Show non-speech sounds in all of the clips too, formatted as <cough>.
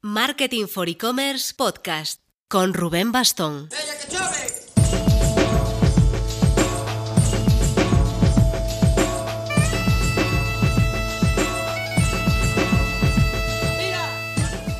Marketing for E-Commerce Podcast con Rubén Bastón.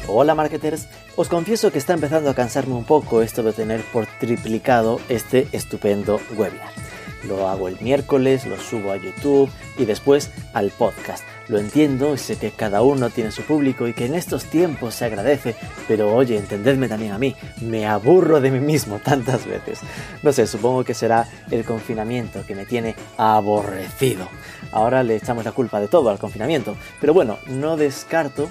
Hola marketers, os confieso que está empezando a cansarme un poco esto de tener por triplicado este estupendo webinar. Lo hago el miércoles, lo subo a YouTube y después al podcast. Lo entiendo, sé que cada uno tiene su público y que en estos tiempos se agradece, pero oye, entendedme también a mí, me aburro de mí mismo tantas veces. No sé, supongo que será el confinamiento que me tiene aborrecido. Ahora le echamos la culpa de todo al confinamiento, pero bueno, no descarto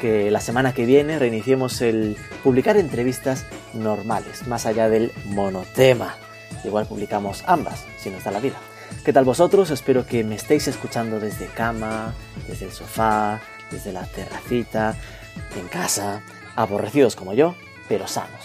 que la semana que viene reiniciemos el publicar entrevistas normales, más allá del monotema. Igual publicamos ambas, si nos da la vida. ¿Qué tal vosotros? Espero que me estéis escuchando desde cama, desde el sofá, desde la terracita, en casa, aborrecidos como yo, pero sanos.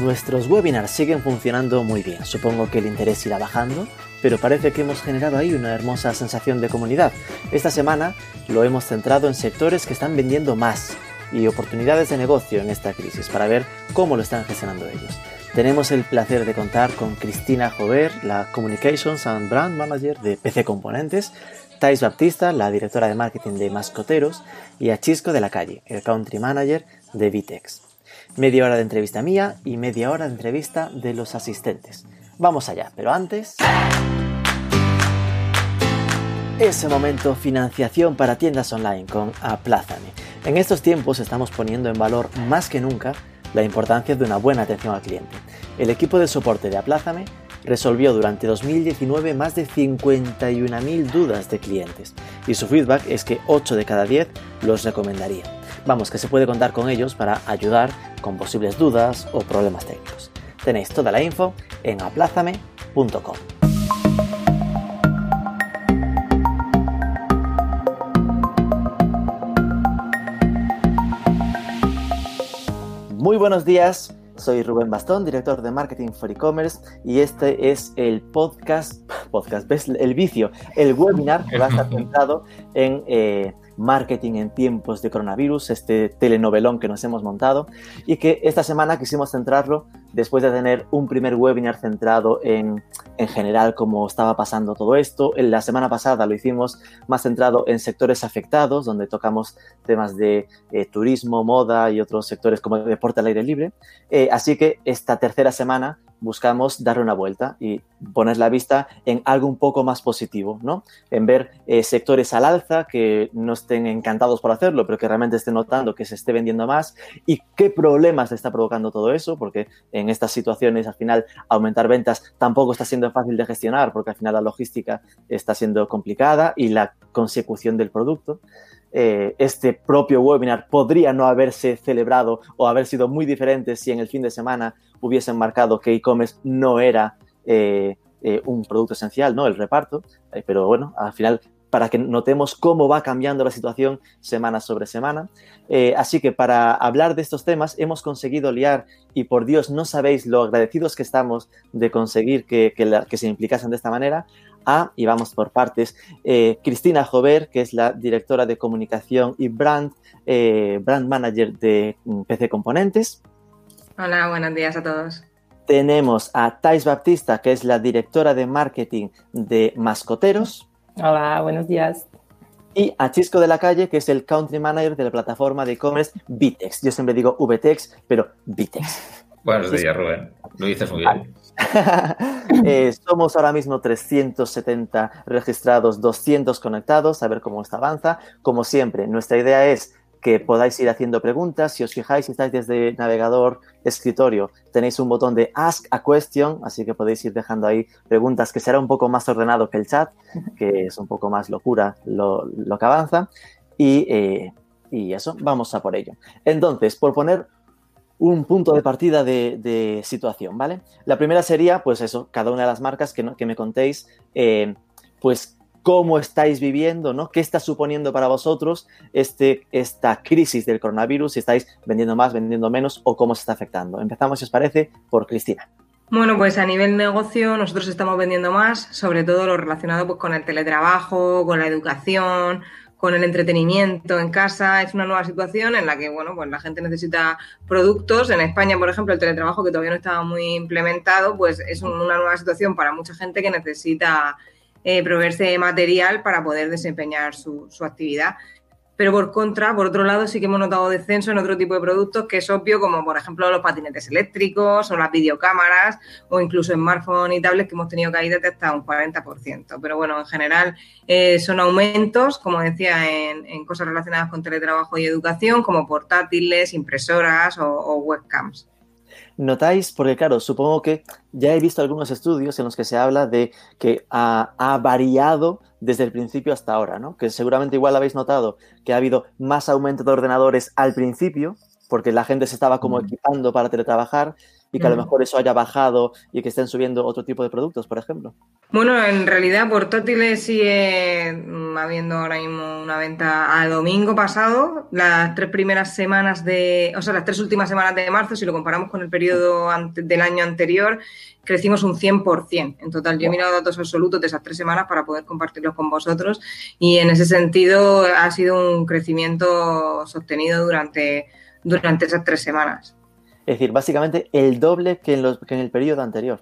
Nuestros webinars siguen funcionando muy bien. Supongo que el interés irá bajando, pero parece que hemos generado ahí una hermosa sensación de comunidad. Esta semana lo hemos centrado en sectores que están vendiendo más y oportunidades de negocio en esta crisis para ver cómo lo están gestionando ellos. Tenemos el placer de contar con Cristina Jover, la Communications and Brand Manager de PC Componentes, Thais Baptista, la directora de marketing de Mascoteros, y a Chisco de la Calle, el Country Manager de Vitex. Media hora de entrevista mía y media hora de entrevista de los asistentes. Vamos allá, pero antes... Ese momento financiación para tiendas online con Aplázame. En estos tiempos estamos poniendo en valor más que nunca la importancia de una buena atención al cliente. El equipo de soporte de Aplázame resolvió durante 2019 más de 51.000 dudas de clientes y su feedback es que 8 de cada 10 los recomendaría. Vamos, que se puede contar con ellos para ayudar con posibles dudas o problemas técnicos. Tenéis toda la info en aplázame.com. Muy buenos días, soy Rubén Bastón, director de Marketing for E-Commerce y este es el podcast, <laughs> podcast, ¿ves? El vicio, el webinar que va a estar <laughs> centrado en eh, marketing en tiempos de coronavirus, este telenovelón que nos hemos montado y que esta semana quisimos centrarlo después de tener un primer webinar centrado en, en general cómo estaba pasando todo esto. En la semana pasada lo hicimos más centrado en sectores afectados, donde tocamos temas de eh, turismo, moda y otros sectores como deporte al aire libre. Eh, así que esta tercera semana buscamos darle una vuelta y poner la vista en algo un poco más positivo, ¿no? En ver eh, sectores al alza que no estén encantados por hacerlo, pero que realmente estén notando que se esté vendiendo más y qué problemas le está provocando todo eso, porque en estas situaciones al final aumentar ventas tampoco está siendo fácil de gestionar, porque al final la logística está siendo complicada y la consecución del producto. Eh, este propio webinar podría no haberse celebrado o haber sido muy diferente si en el fin de semana hubiesen marcado que e-commerce no era eh, eh, un producto esencial, ¿no? El reparto. pero bueno, al final, para que notemos cómo va cambiando la situación semana sobre semana. así que para hablar de estos temas hemos conseguido liar, y por Dios no sabéis lo agradecidos que estamos de conseguir que, que se implicasen de esta manera, a, y vamos por partes, eh, Cristina Jover, que es la directora de comunicación y brand, eh, brand manager de mm, PC Componentes. Hola, buenos días a todos. Tenemos a Thais Baptista, que es la directora de marketing de Mascoteros. Hola, buenos días. Y a Chisco de la Calle, que es el country manager de la plataforma de e-commerce Vitex. Yo siempre digo VTEX, pero Vitex. <laughs> Buenos días, Rubén. Lo dices muy bien. <laughs> Eh, somos ahora mismo 370 registrados, 200 conectados, a ver cómo esto avanza. Como siempre, nuestra idea es que podáis ir haciendo preguntas. Si os fijáis, si estáis desde navegador, escritorio, tenéis un botón de Ask a Question, así que podéis ir dejando ahí preguntas que será un poco más ordenado que el chat, que es un poco más locura lo, que avanza. Y, eh, y eso, vamos a por ello. Entonces, por poner un punto de partida de, situación, ¿vale? La primera sería, pues eso, cada una de las marcas que, que me contéis, eh, pues cómo estáis viviendo, ¿no? ¿Qué está suponiendo para vosotros este, esta crisis del coronavirus? Si estáis vendiendo más, vendiendo menos o cómo se está afectando. Empezamos, si os parece, por Cristina. Bueno, pues a nivel negocio nosotros estamos vendiendo más, sobre todo lo relacionado pues, con el teletrabajo, con la educación, con el entretenimiento en casa. Es una nueva situación en la que, bueno, pues la gente necesita productos. En España, por ejemplo, el teletrabajo que todavía no estaba muy implementado, pues es una nueva situación para mucha gente que necesita eh, proveerse de material para poder desempeñar su, su actividad pero por contra, por otro lado, sí que hemos notado descenso en otro tipo de productos que es obvio, como por ejemplo los patinetes eléctricos o las videocámaras o incluso smartphones y tablets que hemos tenido caídas de hasta un 40%. Pero bueno, en general eh, son aumentos, como decía, en, cosas relacionadas con teletrabajo y educación, como portátiles, impresoras o webcams notáis, porque claro, supongo que ya he visto algunos estudios en los que se habla de que ha, variado desde el principio hasta ahora, ¿no? Que seguramente igual habéis notado que ha habido más aumento de ordenadores al principio, porque la gente se estaba como equipando para teletrabajar, y que a lo mejor eso haya bajado y que estén subiendo otro tipo de productos, por ejemplo? Bueno, en realidad portátiles sigue mm, habiendo ahora mismo una venta al domingo pasado, las tres primeras semanas de, o sea, las tres últimas semanas de marzo, si lo comparamos con el periodo del año anterior, crecimos un 100%. En total, yo he mirado datos absolutos de esas tres semanas para poder compartirlos con vosotros y en ese sentido ha sido un crecimiento sostenido durante, durante esas tres semanas. Es decir, básicamente el doble que en, los, que en el periodo anterior.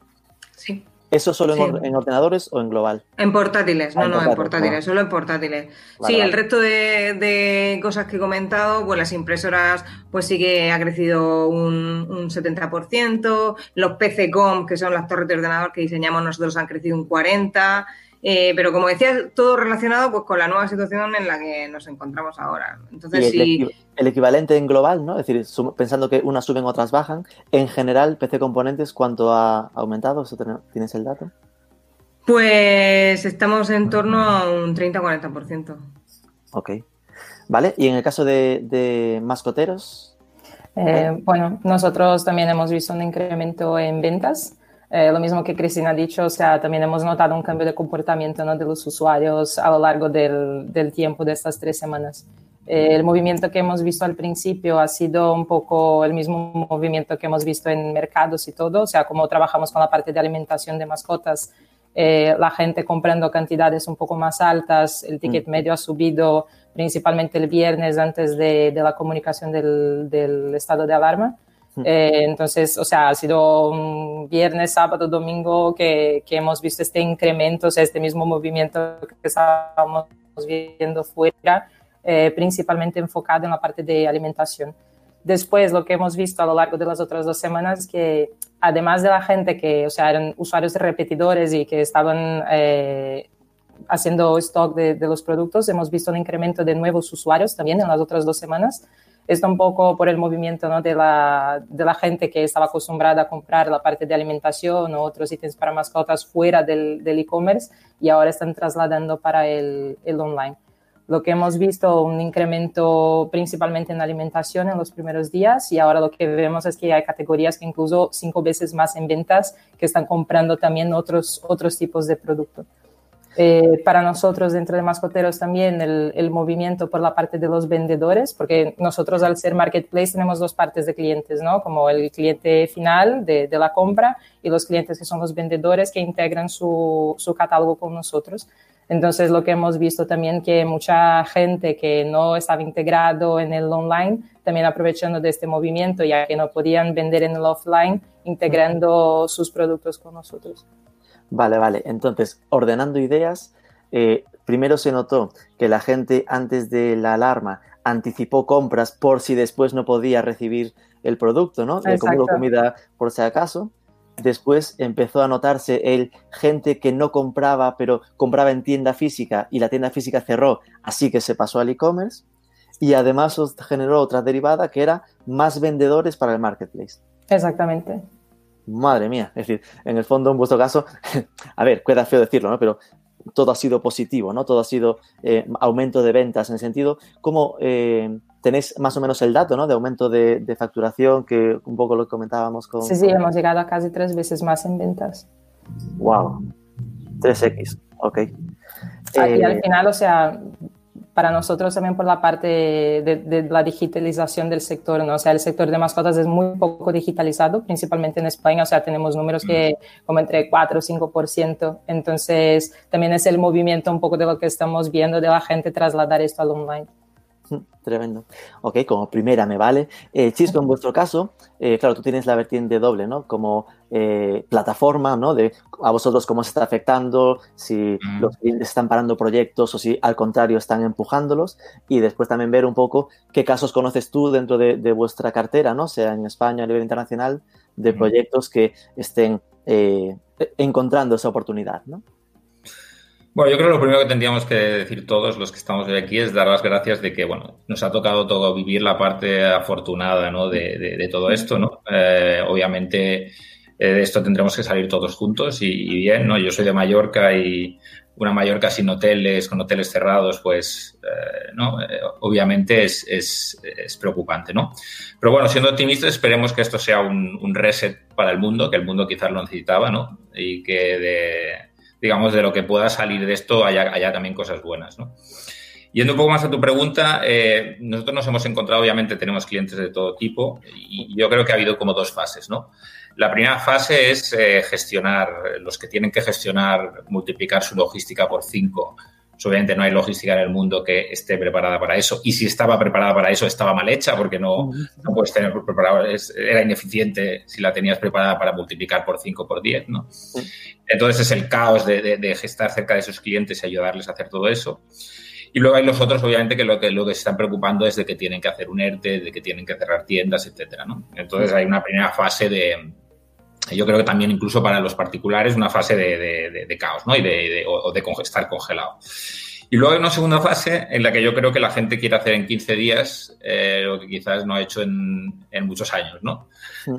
Sí. ¿Eso solo en, ordenadores o en global? En portátiles, no, ah, no, en portátiles, solo en portátiles. sí, el resto de, cosas que he comentado, pues las impresoras, pues sí que ha crecido un, un 70%, los PC-COM, que son las torres de ordenador que diseñamos nosotros, han crecido un 40%, eh, pero como decía, todo relacionado pues, con la nueva situación en la que nos encontramos ahora. Entonces, el, el equivalente en global, ¿no? Es decir, pensando que unas suben, otras bajan. En general, PC Componentes, ¿cuánto ha aumentado? ¿Tienes el dato? Pues estamos en torno a un 30-40%. Ok. Vale, y en el caso de, mascoteros. Eh, bueno, nosotros también hemos visto un incremento en ventas. Eh, lo mismo que Cristina ha dicho, o sea, también hemos notado un cambio de comportamiento ¿no? de los usuarios a lo largo del, del tiempo de estas tres semanas. Eh, el movimiento que hemos visto al principio ha sido un poco el mismo movimiento que hemos visto en mercados y todo, o sea, como trabajamos con la parte de alimentación de mascotas, eh, la gente comprando cantidades un poco más altas, el ticket mm. medio ha subido principalmente el viernes antes de, de la comunicación del, del estado de alarma. Eh, entonces, o sea, ha sido un viernes, sábado, domingo que, que, hemos visto este incremento, o sea, este mismo movimiento que estábamos viendo fuera, eh, principalmente enfocado en la parte de alimentación. Después, lo que hemos visto a lo largo de las otras dos semanas, que además de la gente que, o sea, eran usuarios repetidores y que estaban eh, haciendo stock de, de, los productos, hemos visto un incremento de nuevos usuarios también en las otras dos semanas esto un poco por el movimiento ¿no? de, la, de, la, gente que estaba acostumbrada a comprar la parte de alimentación o otros ítems para mascotas fuera del e-commerce y ahora están trasladando para el, el, online. Lo que hemos visto, un incremento principalmente en alimentación en los primeros días y ahora lo que vemos es que hay categorías que incluso cinco veces más en ventas que están comprando también otros, otros tipos de productos. Eh, para nosotros dentro de Mascoteros también el, el, movimiento por la parte de los vendedores, porque nosotros al ser marketplace tenemos dos partes de clientes, ¿no? Como el cliente final de, de la compra y los clientes que son los vendedores que integran su, su, catálogo con nosotros. Entonces lo que hemos visto también que mucha gente que no estaba integrado en el online también aprovechando de este movimiento ya que no podían vender en el offline integrando sus productos con nosotros. Vale, vale. Entonces, ordenando ideas, eh, primero se notó que la gente antes de la alarma anticipó compras por si después no podía recibir el producto, ¿no? Eh, como comida por si acaso. Después empezó a notarse el gente que no compraba, pero compraba en tienda física y la tienda física cerró, así que se pasó al e-commerce. Y además generó otra derivada que era más vendedores para el marketplace. Exactamente madre mía. Es decir, en el fondo, en vuestro caso, <laughs> a ver, queda feo decirlo, ¿no? Pero todo ha sido positivo, ¿no? Todo ha sido eh, aumento de ventas en el sentido, ¿cómo eh, tenéis más o menos el dato, ¿no? De aumento de, facturación, que un poco lo comentábamos con... Sí, sí, hemos llegado a casi tres veces más en ventas. Wow, 3X, ok. y al final, o sea, para nosotros también por la parte de, la digitalización del sector, ¿no? O sea, el sector de mascotas es muy poco digitalizado, principalmente en España, o sea, tenemos números que mm. como entre 4 o 5%, entonces también es el movimiento un poco de lo que estamos viendo de la gente trasladar esto al online. <laughs> Tremendo. Ok, como primera me vale. Eh, Chisco, en vuestro caso, eh, claro, tú tienes la vertiente doble, ¿no? Como eh, plataforma, ¿no? De a vosotros cómo se está afectando, si los clientes están parando proyectos o si al contrario están empujándolos. Y después también ver un poco qué casos conoces tú dentro de, vuestra cartera, ¿no? Sea en España a nivel internacional, de proyectos que estén encontrando esa oportunidad, ¿no? Bueno, yo creo que lo primero que tendríamos que decir todos los que estamos hoy aquí es dar las gracias de que, bueno, nos ha tocado todo vivir la parte afortunada, ¿no? De, todo esto, ¿no? Eh, obviamente eh, de esto tendremos que salir todos juntos y, bien, ¿no? Yo soy de Mallorca y una Mallorca sin hoteles, con hoteles cerrados, pues, eh, ¿no? obviamente es, es, preocupante, ¿no? Pero bueno, siendo optimistas, esperemos que esto sea un, un reset para el mundo, que el mundo quizás lo necesitaba, ¿no? Y que de digamos, de lo que pueda salir de esto haya, también cosas buenas, ¿no? Yendo un poco más a tu pregunta, eh, nosotros nos hemos encontrado, obviamente tenemos clientes de todo tipo y yo creo que ha habido como dos fases, ¿no? La primera fase es eh, gestionar, los que tienen que gestionar, multiplicar su logística por cinco obviamente no hay logística en el mundo que esté preparada para eso. Y si estaba preparada para eso, estaba mal hecha porque no, no puedes tener preparado, era ineficiente si la tenías preparada para multiplicar por 5 por 10, ¿no? Entonces es el caos de, de, gestar cerca de sus clientes y ayudarles a hacer todo eso. Y luego hay los otros, obviamente, que lo que, lo que se están preocupando es de que tienen que hacer un ERTE, de que tienen que cerrar tiendas, etcétera, ¿no? Entonces hay una primera fase de, yo creo que también incluso para los particulares una fase de, caos, ¿no? Y de, o de estar congelado. Y luego hay una segunda fase en la que yo creo que la gente quiere hacer en 15 días eh, lo que quizás no ha hecho en, muchos años, ¿no?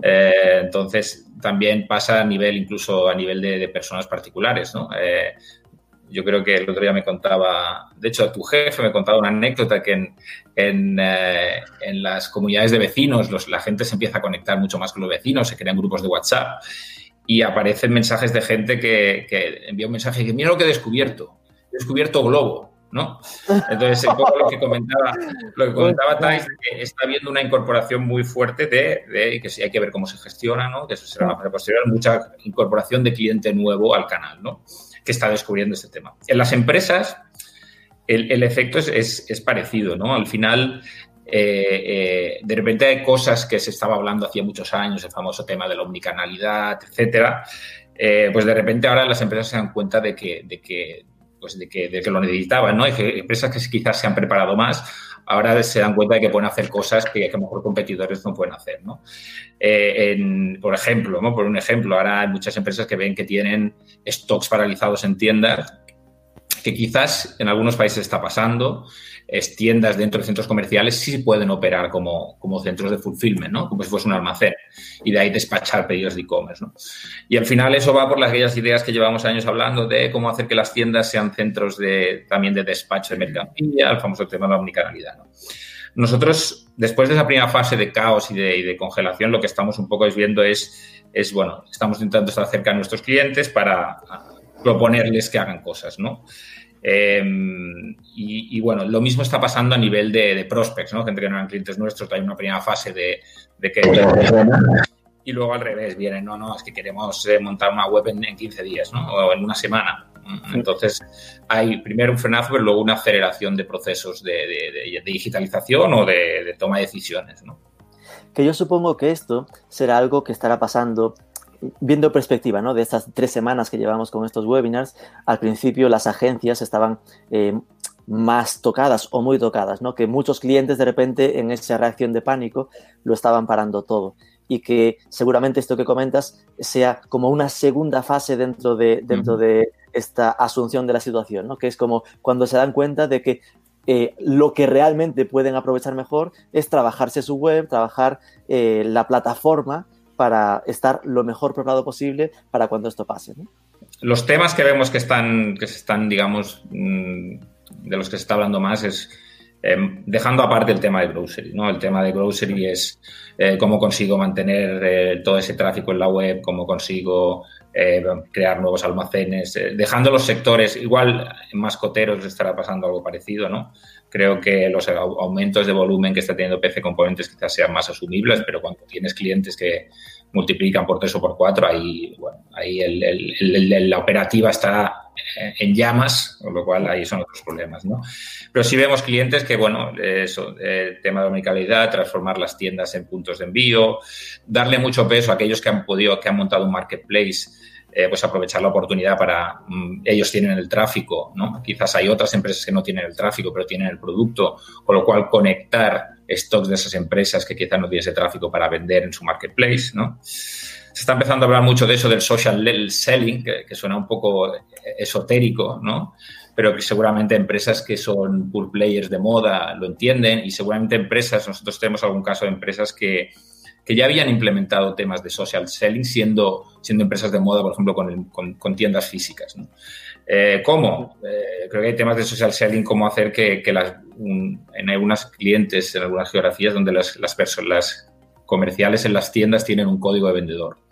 Eh, entonces, también pasa a nivel, incluso a nivel de, personas particulares, ¿no? Eh, yo creo que el otro día me contaba, de hecho, tu jefe me contaba una anécdota que en, en, eh, en las comunidades de vecinos los, la gente se empieza a conectar mucho más con los vecinos, se crean grupos de WhatsApp y aparecen mensajes de gente que, que envía un mensaje y dice, mira lo que he descubierto, he descubierto Globo, ¿no? Entonces, un poco lo que comentaba, lo que comentaba Thais, que está habiendo una incorporación muy fuerte de, de, que sí hay que ver cómo se gestiona, ¿no? Que eso será una fase posterior, mucha incorporación de cliente nuevo al canal, ¿no? que está descubriendo este tema. En las empresas, el, efecto es, parecido, ¿no? Al final, eh, eh, de repente hay cosas que se estaba hablando hacía muchos años, el famoso tema de la omnicanalidad, etcétera. Eh, pues de repente ahora las empresas se dan cuenta de que, de que, pues de que, de que lo necesitaban, ¿no? Hay empresas que quizás se han preparado más ahora se dan cuenta de que pueden hacer cosas que, a lo mejor competidores no pueden hacer, ¿no? Eh, por ejemplo, ¿no? por un ejemplo, ahora hay muchas empresas que ven que tienen stocks paralizados en tiendas que quizás en algunos países está pasando, es tiendas dentro de centros comerciales sí pueden operar como, como centros de fulfillment, ¿no? Como si fuese un almacén y de ahí despachar pedidos de e-commerce, ¿no? Y al final eso va por las aquellas ideas que llevamos años hablando de cómo hacer que las tiendas sean centros de, también de despacho de mercancía, el famoso tema de la omnicanalidad, ¿no? Nosotros, después de esa primera fase de caos y de, y de congelación, lo que estamos un poco viendo es, es, bueno, estamos intentando estar cerca de nuestros clientes para proponerles que hagan cosas, ¿no? Em, y, bueno, lo mismo está pasando a nivel de, prospects, ¿no? Gente que no eran clientes nuestros, hay una primera fase de, que... Y luego al revés, vienen, no, no, es que queremos eh, montar una web en, 15 días, ¿no? O en una semana. Entonces, hay primero un frenazo, pero luego una aceleración de procesos de, digitalización o de, toma de decisiones, ¿no? Que yo supongo que esto será algo que estará pasando viendo perspectiva ¿no? de estas tres semanas que llevamos con estos webinars, al principio las agencias estaban eh, más tocadas o muy tocadas, ¿no? que muchos clientes de repente en esa reacción de pánico lo estaban parando todo y que seguramente esto que comentas sea como una segunda fase dentro de, dentro de esta asunción de la situación, ¿no? que es como cuando se dan cuenta de que eh, lo que realmente pueden aprovechar mejor es trabajarse su web, trabajar eh, la plataforma para estar lo mejor preparado posible para cuando esto pase. Los temas que vemos que están, que están, digamos, mm, de los que se está hablando más es Em, dejando aparte el tema de grocery, ¿no? El tema de grocery es eh, cómo consigo mantener eh, todo ese tráfico en la web, cómo consigo eh, crear nuevos almacenes, dejando los sectores, igual en mascoteros estará pasando algo parecido, ¿no? Creo que los aumentos de volumen que está teniendo PC Componentes quizás sean más asumibles, pero cuando tienes clientes que multiplican por tres o por cuatro, ahí, bueno, ahí la operativa está en llamas, con lo cual ahí son otros problemas, ¿no? Pero sí vemos clientes que, bueno, eso, el tema de omnicalidad, transformar las tiendas en puntos de envío, darle mucho peso a aquellos que han podido, que han montado un marketplace, eh, pues aprovechar la oportunidad para, mm, ellos tienen el tráfico, ¿no? Quizás hay otras empresas que no tienen el tráfico, pero tienen el producto, con lo cual conectar stocks de esas empresas que quizás no tienen ese tráfico para vender en su marketplace, ¿no? Se está empezando a hablar mucho de eso del social selling, que, suena un poco esotérico, ¿no? Pero que seguramente empresas que son pool players de moda lo entienden y seguramente empresas, nosotros tenemos algún caso de empresas que, ya habían implementado temas de social selling siendo, siendo empresas de moda, por ejemplo, con, tiendas físicas. Eh, ¿Cómo? Eh, creo que hay temas de social selling, cómo hacer que, las, en algunos clientes, en algunas geografías donde las, las personas comerciales en las tiendas tienen un código de vendedor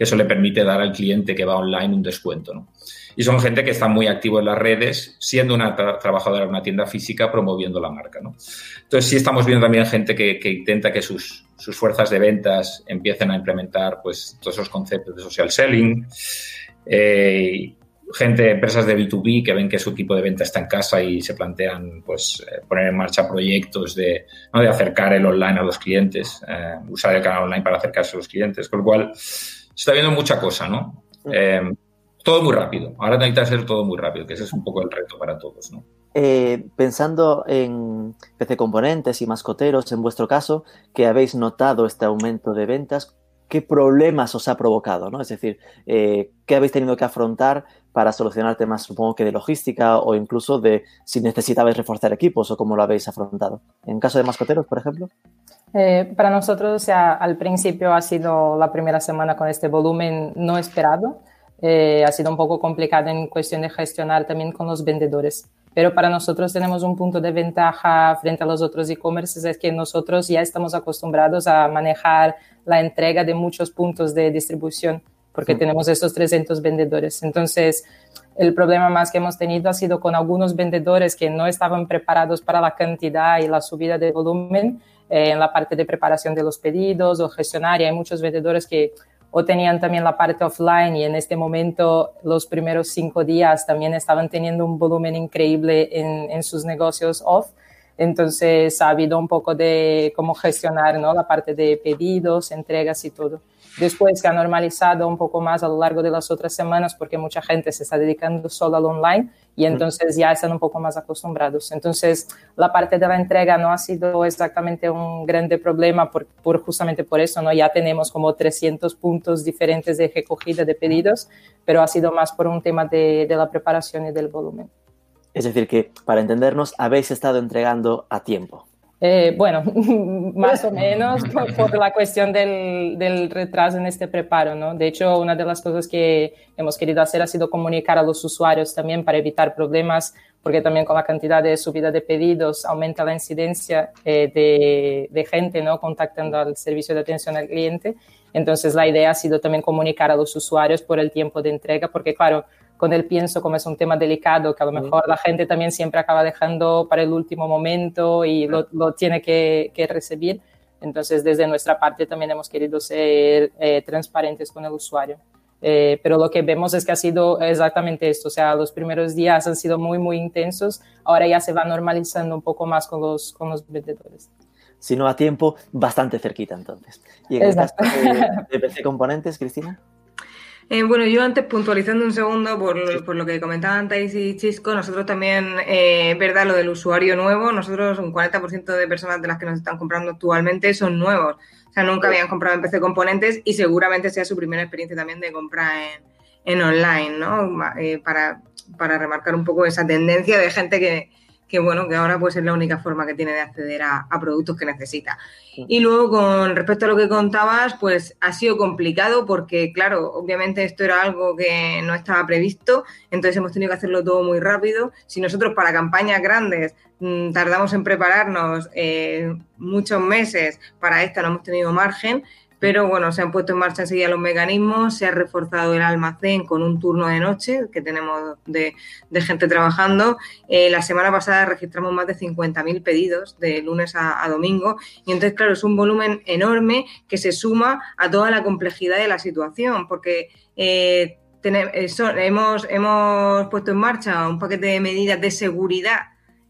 que eso le permite dar al cliente que va online un descuento. ¿no? Y son gente que está muy activo en las redes, siendo una trabajadora de una tienda física, promoviendo la marca. ¿no? Entonces sí estamos viendo también gente que, intenta que sus, sus, fuerzas de ventas empiecen a implementar pues, todos esos conceptos de social selling. Eh, gente, empresas de B2B que ven que su equipo de venta está en casa y se plantean pues, eh, poner en marcha proyectos de, de acercar el online a los clientes, eh, usar el canal online para acercarse a los clientes, con lo cual está viendo mucha cosa, ¿no? Mm. Eh, todo muy rápido. Ahora necesita hacer todo muy rápido, que ese es un poco el reto para todos, ¿no? Eh, pensando en PC componentes y mascoteros, en vuestro caso, que habéis notado este aumento de ventas, ¿qué problemas os ha provocado? ¿no? Es decir, eh, ¿qué habéis tenido que afrontar para solucionar temas, supongo que de logística o incluso de si necesitabais reforzar equipos o cómo lo habéis afrontado? En caso de mascoteros, por ejemplo. Eh, para nosotros, o sea, al principio ha sido la primera semana con este volumen no esperado. Eh, ha sido un poco complicado en cuestión de gestionar también con los vendedores. Pero para nosotros tenemos un punto de ventaja frente a los otros e-commerces, es que nosotros ya estamos acostumbrados a manejar la entrega de muchos puntos de distribución, porque tenemos estos 300 vendedores. Entonces, el problema más que hemos tenido ha sido con algunos vendedores que no estaban preparados para la cantidad y la subida de volumen eh, en la parte de preparación de los pedidos o gestionar. Y hay muchos vendedores que o tenían también la parte offline y en este momento los primeros cinco días también estaban teniendo un volumen increíble en, en sus negocios off. Entonces ha habido un poco de cómo gestionar ¿no? la parte de pedidos, entregas y todo. Después que ha normalizado un poco más a lo largo de las otras semanas porque mucha gente se está dedicando solo al online y entonces ya están un poco más acostumbrados. Entonces la parte de la entrega no ha sido exactamente un grande problema por, por justamente por eso, ¿no? Ya tenemos como 300 puntos diferentes de recogida de pedidos, pero ha sido más por un tema de, de la preparación y del volumen. Es decir, que para entendernos, habéis estado entregando a tiempo. Eh, bueno, <laughs> más o <laughs> menos por, la cuestión del, del, retraso en este preparo, ¿no? De hecho, una de las cosas que hemos querido hacer ha sido comunicar a los usuarios también para evitar problemas, porque también con la cantidad de subida de pedidos aumenta la incidencia eh, de, de, gente, ¿no? Contactando al servicio de atención al cliente. Entonces, la idea ha sido también comunicar a los usuarios por el tiempo de entrega, porque claro, con el pienso, como es un tema delicado, que a lo mejor la gente también siempre acaba dejando para el último momento y lo, tiene que, recibir. Entonces, desde nuestra parte también hemos querido ser eh, transparentes con el usuario. Eh, pero lo que vemos es que ha sido exactamente esto, o sea, los primeros días han sido muy, muy intensos, ahora ya se va normalizando un poco más con los, con los vendedores. Si no a tiempo, bastante cerquita entonces. ¿Y en el caso de <laughs> PC Componentes, Cristina? Eh, bueno, yo antes puntualizando un segundo por, por, lo que comentaban Thais y Chisco, nosotros también, eh, verdad, lo del usuario nuevo, nosotros un 40% de personas de las que nos están comprando actualmente son nuevos. O sea, nunca habían comprado en PC componentes y seguramente sea su primera experiencia también de compra en, en online, ¿no? Eh, para, para remarcar un poco esa tendencia de gente que, que bueno, que ahora pues es la única forma que tiene de acceder a, productos que necesita. Y luego con respecto a lo que contabas, pues ha sido complicado porque claro, obviamente esto era algo que no estaba previsto, entonces hemos tenido que hacerlo todo muy rápido. Si nosotros para campañas grandes mm, tardamos en prepararnos eh, muchos meses, para esta no hemos tenido margen, pero bueno, se han puesto en marcha enseguida los mecanismos, se ha reforzado el almacén con un turno de noche que tenemos de, gente trabajando. Eh, la semana pasada registramos más de 50.000 pedidos de lunes a, domingo y entonces, claro, es un volumen enorme que se suma a toda la complejidad de la situación porque... Eh, eh, hemos, hemos puesto en marcha un paquete de medidas de seguridad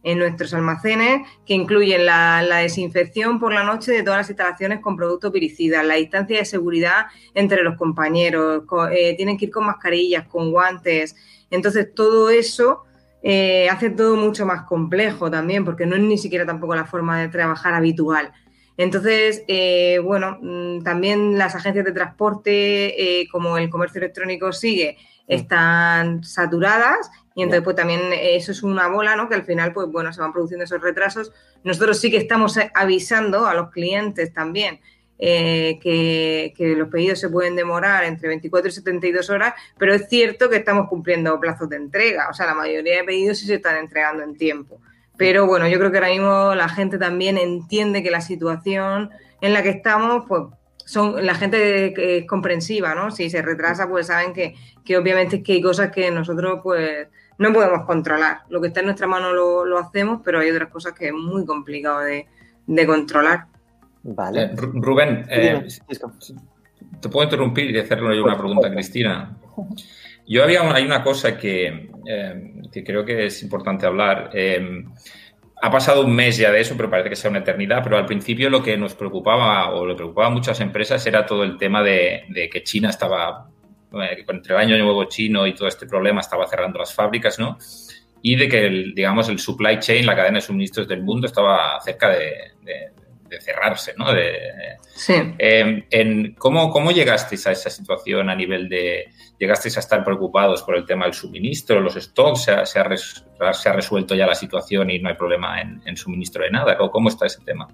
en nuestros almacenes que incluyen la, desinfección por la noche de todas las instalaciones con productos piricidas, la distancia de seguridad entre los compañeros, eh, tienen que ir con mascarillas, con guantes. Entonces, todo eso eh, hace todo mucho más complejo también, porque no es ni siquiera tampoco la forma de trabajar habitual. Entonces, eh, bueno, mm, también las agencias de transporte, como el comercio electrónico sigue, están saturadas y entonces, pues también eso es una bola, ¿no? Que al final, pues bueno, se van produciendo esos retrasos. Nosotros sí que estamos avisando a los clientes también eh, que, los pedidos se pueden demorar entre 24 y 72 horas, pero es cierto que estamos cumpliendo plazos de entrega. O sea, la mayoría de pedidos sí se están entregando en tiempo. Pero bueno, yo creo que ahora mismo la gente también entiende que la situación en la que estamos, pues son la gente es comprensiva, ¿no? Si se retrasa, pues saben que, que obviamente es que hay cosas que nosotros, pues no podemos controlar. Lo que está en nuestra mano lo, hacemos, pero hay otras cosas que es muy complicado de, controlar. Vale. Eh, Rubén, eh, te puedo interrumpir y hacerle una pregunta a Cristina. Yo había hay una cosa que, eh, que, creo que es importante hablar. Ha pasado un mes ya de eso, pero parece que sea una eternidad. Pero al principio lo que nos preocupaba o le preocupaba a muchas empresas era todo el tema de, de que China estaba eh, entre el año nuevo chino y todo este problema estaba cerrando las fábricas, ¿no? Y de que, el, digamos, el supply chain, la cadena de suministros del mundo estaba cerca de, cerrarse, ¿no? sí. Em, en, ¿cómo, ¿Cómo llegasteis a esa situación a nivel de... ¿Llegasteis a estar preocupados por el tema del suministro, los stocks? ¿Se ha, se ha, resuelto ya la situación y no hay problema en, en suministro de nada? ¿Cómo está ese tema?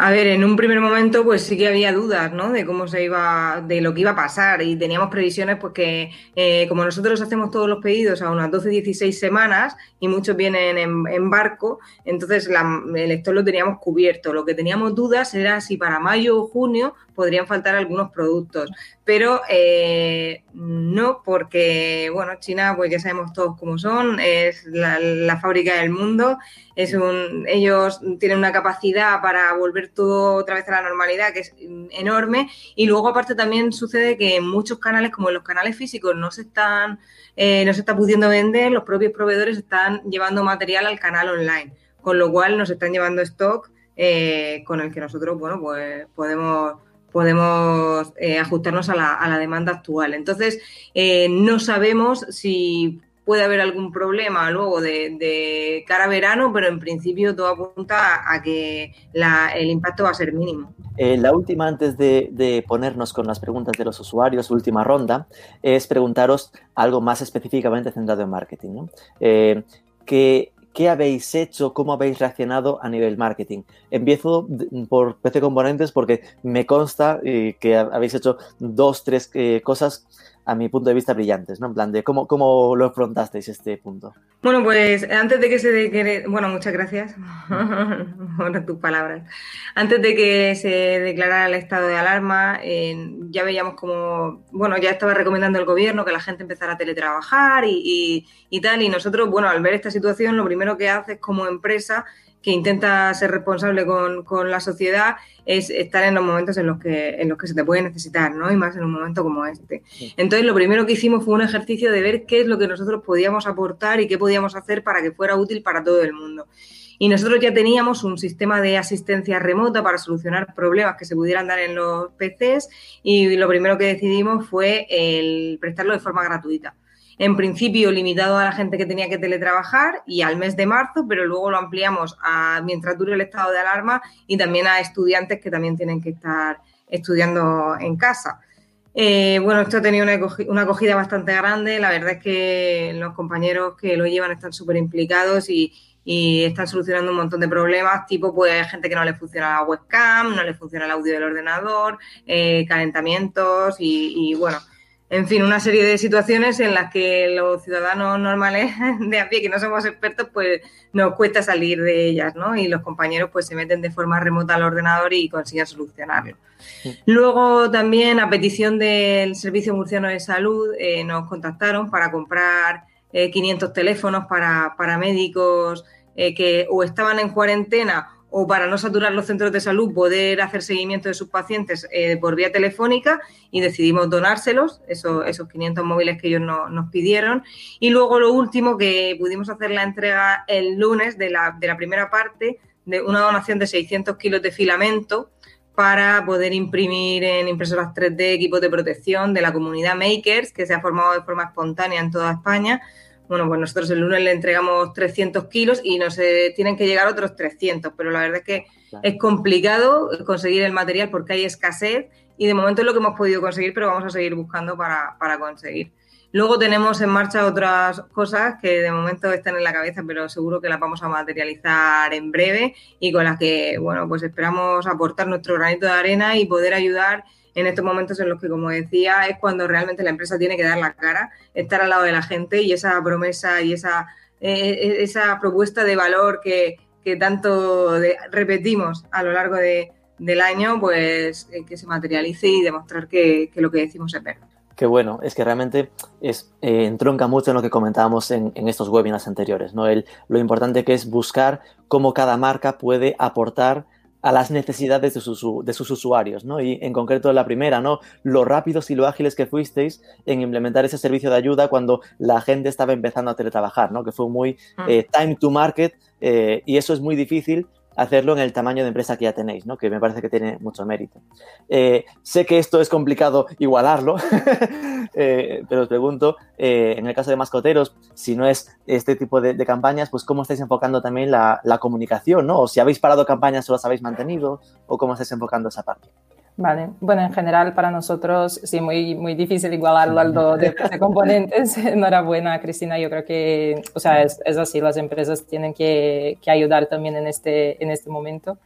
A ver, en un primer momento pues sí que había dudas, ¿no? De cómo se iba, de lo que iba a pasar y teníamos previsiones pues que eh, como nosotros hacemos todos los pedidos a unas 12-16 semanas y muchos vienen en, barco, entonces el stock lo teníamos cubierto. Lo que teníamos dudas era si para mayo o junio podrían faltar algunos productos, pero eh, no porque, bueno, China pues ya sabemos todos cómo son, es la, la fábrica del mundo, es un, ellos tienen una capacidad para volver todo otra vez a la normalidad, que es enorme. Y luego, aparte, también sucede que en muchos canales, como en los canales físicos, no se están, eh, no se está pudiendo vender, los propios proveedores están llevando material al canal online, con lo cual nos están llevando stock eh, con el que nosotros, bueno, pues podemos podemos eh, ajustarnos a la, a la, demanda actual. Entonces, no sabemos si puede haber algún problema luego de, cara a verano, pero en principio todo apunta a que el impacto va a ser mínimo. Eh, la última, antes de, ponernos con las preguntas de los usuarios, última ronda, es preguntaros algo más específicamente centrado en marketing. Eh, ¿qué, habéis hecho? ¿Cómo habéis reaccionado a nivel marketing? Empiezo por PC Componentes porque me consta eh, que habéis hecho dos, tres cosas a mi punto de vista, brillantes, ¿no? En plan de cómo, cómo lo afrontasteis este punto. Bueno, pues antes de que se declare, bueno, muchas gracias <laughs> por tus palabras. Antes de que se declarara el estado de alarma, ya veíamos como, bueno, ya estaba recomendando el gobierno que la gente empezara a teletrabajar y, y tal, y nosotros, bueno, al ver esta situación, lo primero que haces como empresa que intenta ser responsable con, la sociedad es estar en los momentos en los que en los que se te puede necesitar, ¿no? Y más en un momento como este. Entonces, lo primero que hicimos fue un ejercicio de ver qué es lo que nosotros podíamos aportar y qué podíamos hacer para que fuera útil para todo el mundo. Y nosotros ya teníamos un sistema de asistencia remota para solucionar problemas que se pudieran dar en los PCs y lo primero que decidimos fue el prestarlo de forma gratuita en principio limitado a la gente que tenía que teletrabajar y al mes de marzo, pero luego lo ampliamos a mientras dure el estado de alarma y también a estudiantes que también tienen que estar estudiando en casa. Eh, bueno, esto ha tenido una, acogida bastante grande. La verdad es que los compañeros que lo llevan están súper implicados y, y están solucionando un montón de problemas, tipo pues hay gente que no le funciona la webcam, no le funciona el audio del ordenador, eh, calentamientos y, bueno, en fin, una serie de situaciones en las que los ciudadanos normales <laughs> de a pie, que no somos expertos, pues nos cuesta salir de ellas, ¿no? Y los compañeros pues se meten de forma remota al ordenador y consiguen solucionarlo. Luego también a petición del Servicio Murciano de Salud eh, nos contactaron para comprar 500 eh, teléfonos para, para médicos eh, que o estaban en cuarentena o para no saturar los centros de salud poder hacer seguimiento de sus pacientes por vía telefónica y decidimos donárselos, esos, esos 500 móviles que ellos nos pidieron. Y luego lo último, que pudimos hacer la entrega el lunes de la, de la primera parte de una donación de 600 kilos de filamento para poder imprimir en impresoras 3D equipos de protección de la comunidad Makers, que se ha formado de forma espontánea en toda España. Bueno, pues nosotros el lunes le entregamos 300 kilos y nos tienen que llegar otros 300, pero la verdad es que es complicado conseguir el material porque hay escasez y de momento es lo que hemos podido conseguir, pero vamos a seguir buscando para, para conseguir. Luego tenemos en marcha otras cosas que de momento están en la cabeza, pero seguro que las vamos a materializar en breve y con las que, bueno, pues esperamos aportar nuestro granito de arena y poder ayudar en estos momentos en los que, como decía, es cuando realmente la empresa tiene que dar la cara, estar al lado de la gente y esa promesa y esa, eh, eh, esa propuesta de valor que, tanto repetimos a lo largo del año, pues eh, que se materialice y demostrar que, lo que decimos es verdad que bueno, es que realmente es, eh, entronca mucho en lo que comentábamos en, estos webinars anteriores, ¿no? El, lo importante que es buscar cómo cada marca puede aportar a las necesidades de sus, de sus usuarios, ¿no? Y en concreto la primera, ¿no? Lo rápidos y lo ágiles que fuisteis en implementar ese servicio de ayuda cuando la gente estaba empezando a teletrabajar, ¿no? Que fue muy mm. eh, time to market eh, y eso es muy difícil hacerlo en el tamaño de empresa que ya tenéis, ¿no? que me parece que tiene mucho mérito. Eh, sé que esto es complicado igualarlo, <laughs> eh, pero os pregunto, eh, en el caso de mascoteros, si no es este tipo de, campañas, pues cómo estáis enfocando también la, la, comunicación, ¿no? O si habéis parado campañas o las habéis mantenido, o cómo estáis enfocando esa parte. Vale, bueno, en general para nosotros sí, muy, muy difícil igualarlo al de, de, componentes. <laughs> Enhorabuena, Cristina, yo creo que, o sea, es, es así, las empresas tienen que, que, ayudar también en este, en este momento.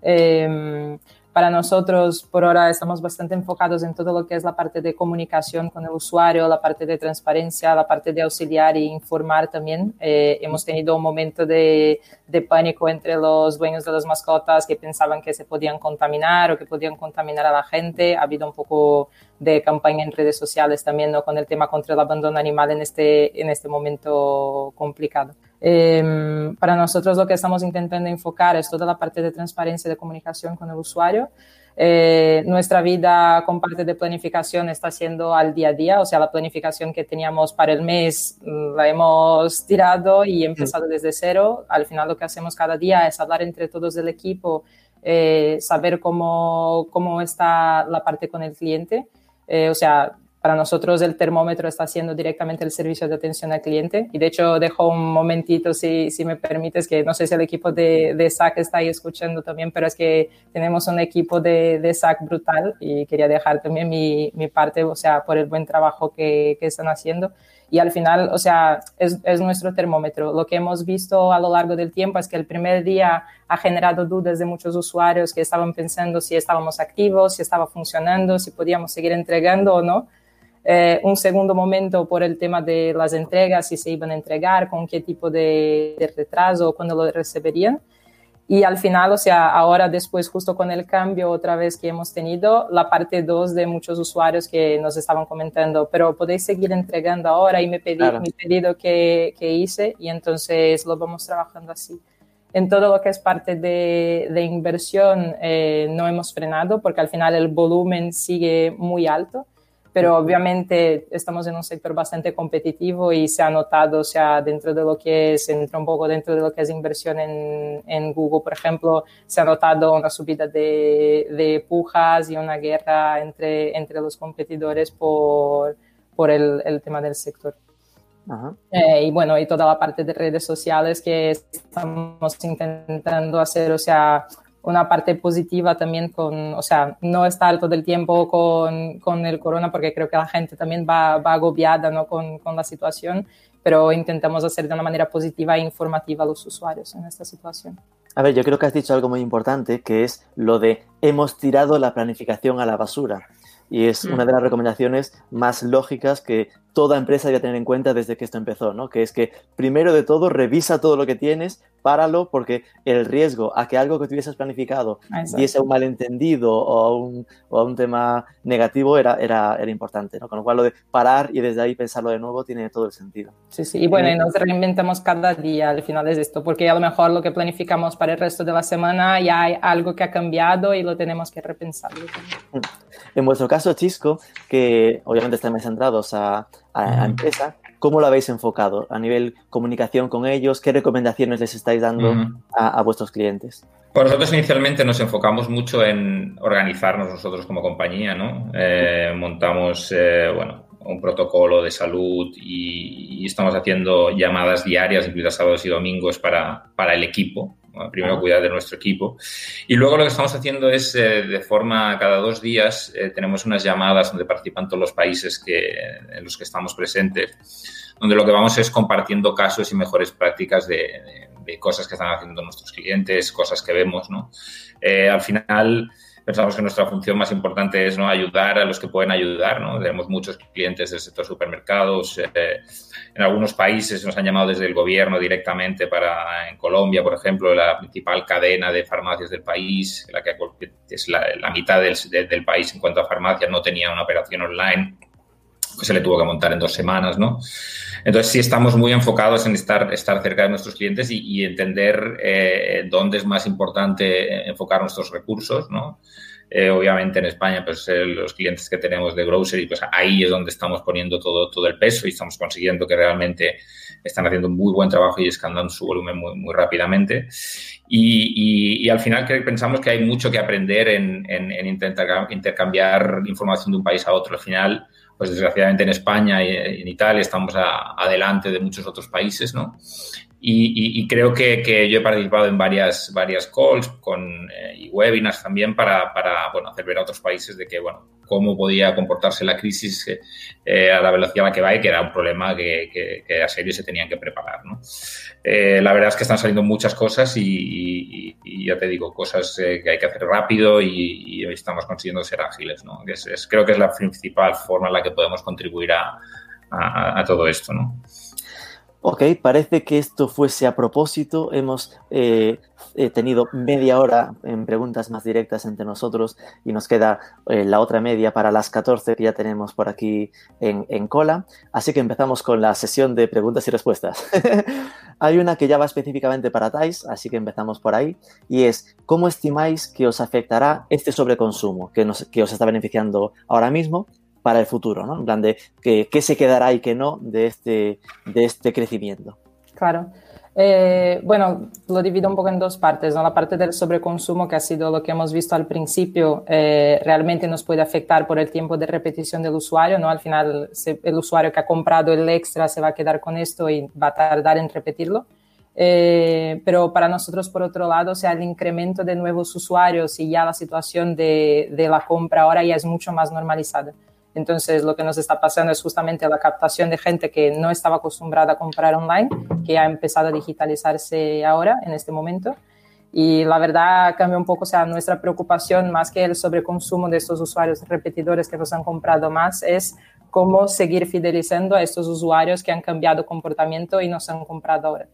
Eh, para nosotros, por ahora, estamos bastante enfocados en todo lo que es la parte de comunicación con el usuario, la parte de transparencia, la parte de auxiliar e informar también. Eh, hemos tenido un momento de, de, pánico entre los dueños de las mascotas que pensaban que se podían contaminar o que podían contaminar a la gente. Ha habido un poco de campaña en redes sociales también ¿no? con el tema contra el abandono animal en este, en este momento complicado. Em, para nosotros lo que estamos intentando enfocar es toda la parte de transparencia de comunicación con el usuario. Eh, nuestra vida con parte de planificación está siendo al día a día, o sea, la planificación que teníamos para el mes mm, la hemos tirado y empezado desde cero. Al final lo que hacemos cada día es hablar entre todos del equipo, eh, saber cómo, cómo está la parte con el cliente. Eh, o sea, para nosotros el termómetro está siendo directamente el servicio de atención al cliente. Y de hecho dejo un momentito, si, si me permites, que no sé si el equipo de, de SAC está ahí escuchando también, pero es que tenemos un equipo de, de SAC brutal y quería dejar también mi, mi parte, o sea, por el buen trabajo que, que están haciendo. Y al final, o sea, es, es, nuestro termómetro. Lo que hemos visto a lo largo del tiempo es que el primer día ha generado dudas de muchos usuarios que estaban pensando si estábamos activos, si estaba funcionando, si podíamos seguir entregando o no. Eh, un segundo momento por el tema de las entregas, si se iban a entregar, con qué tipo de, de retraso, cuándo lo recibirían. Y al final, o sea, ahora después, justo con el cambio otra vez que hemos tenido, la parte 2 de muchos usuarios que nos estaban comentando, pero podéis seguir entregando ahora y me pedí mi pedido que, que, hice y entonces lo vamos trabajando así. En todo lo que es parte de, de inversión eh, no hemos frenado porque al final el volumen sigue muy alto pero obviamente estamos en un sector bastante competitivo y se ha notado, o sea, dentro de lo que es, entra un poco dentro de lo que es inversión en, en Google, por ejemplo, se ha notado una subida de, de pujas y una guerra entre, entre los competidores por, por el, el tema del sector. Eh, y bueno, y toda la parte de redes sociales que estamos intentando hacer, o sea, una parte positiva también con, o sea, no estar todo el tiempo con, con el corona porque creo que la gente también va, va agobiada ¿no? con, con, la situación pero intentamos hacer de una manera positiva e informativa a los usuarios en esta situación. A ver, yo creo que has dicho algo muy importante, que es lo de hemos tirado la planificación a la basura. Y es una de las recomendaciones más lógicas que toda empresa debe tener en cuenta desde que esto empezó, ¿no? Que es que primero de todo revisa todo lo que tienes, páralo, porque el riesgo a que algo que tuvieses planificado diese un malentendido o a un, o un tema negativo era, era, era, importante, ¿no? Con lo cual lo de parar y desde ahí pensarlo de nuevo tiene todo el sentido. Sí, sí, y bueno, y nos reinventamos cada día al final de esto, porque a lo mejor lo que planificamos para el resto de la semana ya hay algo que ha cambiado y lo tenemos que repensar. Mm. En vuestro caso, Chisco, que obviamente estáis centrados a a, empresa, ¿cómo lo habéis enfocado a nivel comunicación con ellos? ¿Qué recomendaciones les estáis dando a, vuestros clientes? Pues nosotros inicialmente nos enfocamos mucho en organizarnos nosotros como compañía, ¿no? Eh, montamos, eh, bueno, un protocolo de salud y, estamos haciendo llamadas diarias, incluidas sábados y domingos, para, para el equipo, primero cuidar de nuestro equipo. Y luego lo que estamos haciendo es, eh, de forma, cada dos días, eh, tenemos unas llamadas donde participan todos los países que, en los que estamos presentes, donde lo que vamos es compartiendo casos y mejores prácticas de, cosas que están haciendo nuestros clientes, cosas que vemos, ¿no? Eh, al final pensamos que nuestra función más importante es ¿no? ayudar a los que pueden ayudar. ¿no? Tenemos muchos clientes del sector supermercados. Eh, en algunos países nos han llamado desde el gobierno directamente para, en Colombia, por ejemplo, la principal cadena de farmacias del país, la que es la, mitad del, del, país en cuanto a farmacias, no tenía una operación online, pues se le tuvo que montar en dos semanas, ¿no? Entonces sí estamos muy enfocados en estar, estar cerca de nuestros clientes y, entender eh, dónde es más importante enfocar nuestros recursos, ¿no? Eh, obviamente en España, pues eh, los clientes que tenemos de grocery, pues ahí es donde estamos poniendo todo, todo el peso y estamos consiguiendo que realmente están haciendo un muy buen trabajo y escandando su volumen muy, muy rápidamente. Y, y, al final que pensamos que hay mucho que aprender en, en, en intentar intercambiar información de un país a otro. Al final, pues desgraciadamente en España y en Italia estamos adelante de muchos otros países, ¿no? Y, creo que, yo he participado en varias, varias calls con, eh, y webinars también para, para bueno, hacer ver a otros países de que, bueno, cómo podía comportarse la crisis eh, a la velocidad a la que va y que era un problema que, a serio se tenían que preparar. ¿no? Eh, la verdad es que están saliendo muchas cosas y, ya te digo, cosas que hay que hacer rápido y, estamos consiguiendo ser ágiles. ¿no? Es, creo que es la principal forma en la que podemos contribuir a, a todo esto. ¿no? Ok, parece que esto fuese a propósito. Hemos eh, tenido media hora en preguntas más directas entre nosotros y nos queda eh, la otra media para las 14 que ya tenemos por aquí en, cola. Así que empezamos con la sesión de preguntas y respuestas. <laughs> Hay una que ya va específicamente para TAIS, así que empezamos por ahí. Y es, ¿cómo estimáis que os afectará este sobreconsumo que os está beneficiando ahora mismo para el futuro, ¿no? En plan de qué, se quedará y qué no de este, de este crecimiento. Claro. Eh, bueno, lo divido un poco en dos partes. ¿no? La parte del sobreconsumo, que ha sido lo que hemos visto al principio, eh, realmente nos puede afectar por el tiempo de repetición del usuario. ¿no? Al final, el usuario que ha comprado el extra se va a quedar con esto y va a tardar en repetirlo. Eh, pero para nosotros, por otro lado, o sea, el incremento de nuevos usuarios y ya la situación de, de la compra ahora ya es mucho más normalizada. Entonces, lo que nos está pasando es justamente la captación de gente que no estaba acostumbrada a comprar online, que ha empezado a digitalizarse ahora, en este momento. Y la verdad cambia un poco, o sea, nuestra preocupación más que el sobreconsumo de estos usuarios repetidores que nos han comprado más es cómo seguir fidelizando a estos usuarios que han cambiado comportamiento y nos han comprado ahora.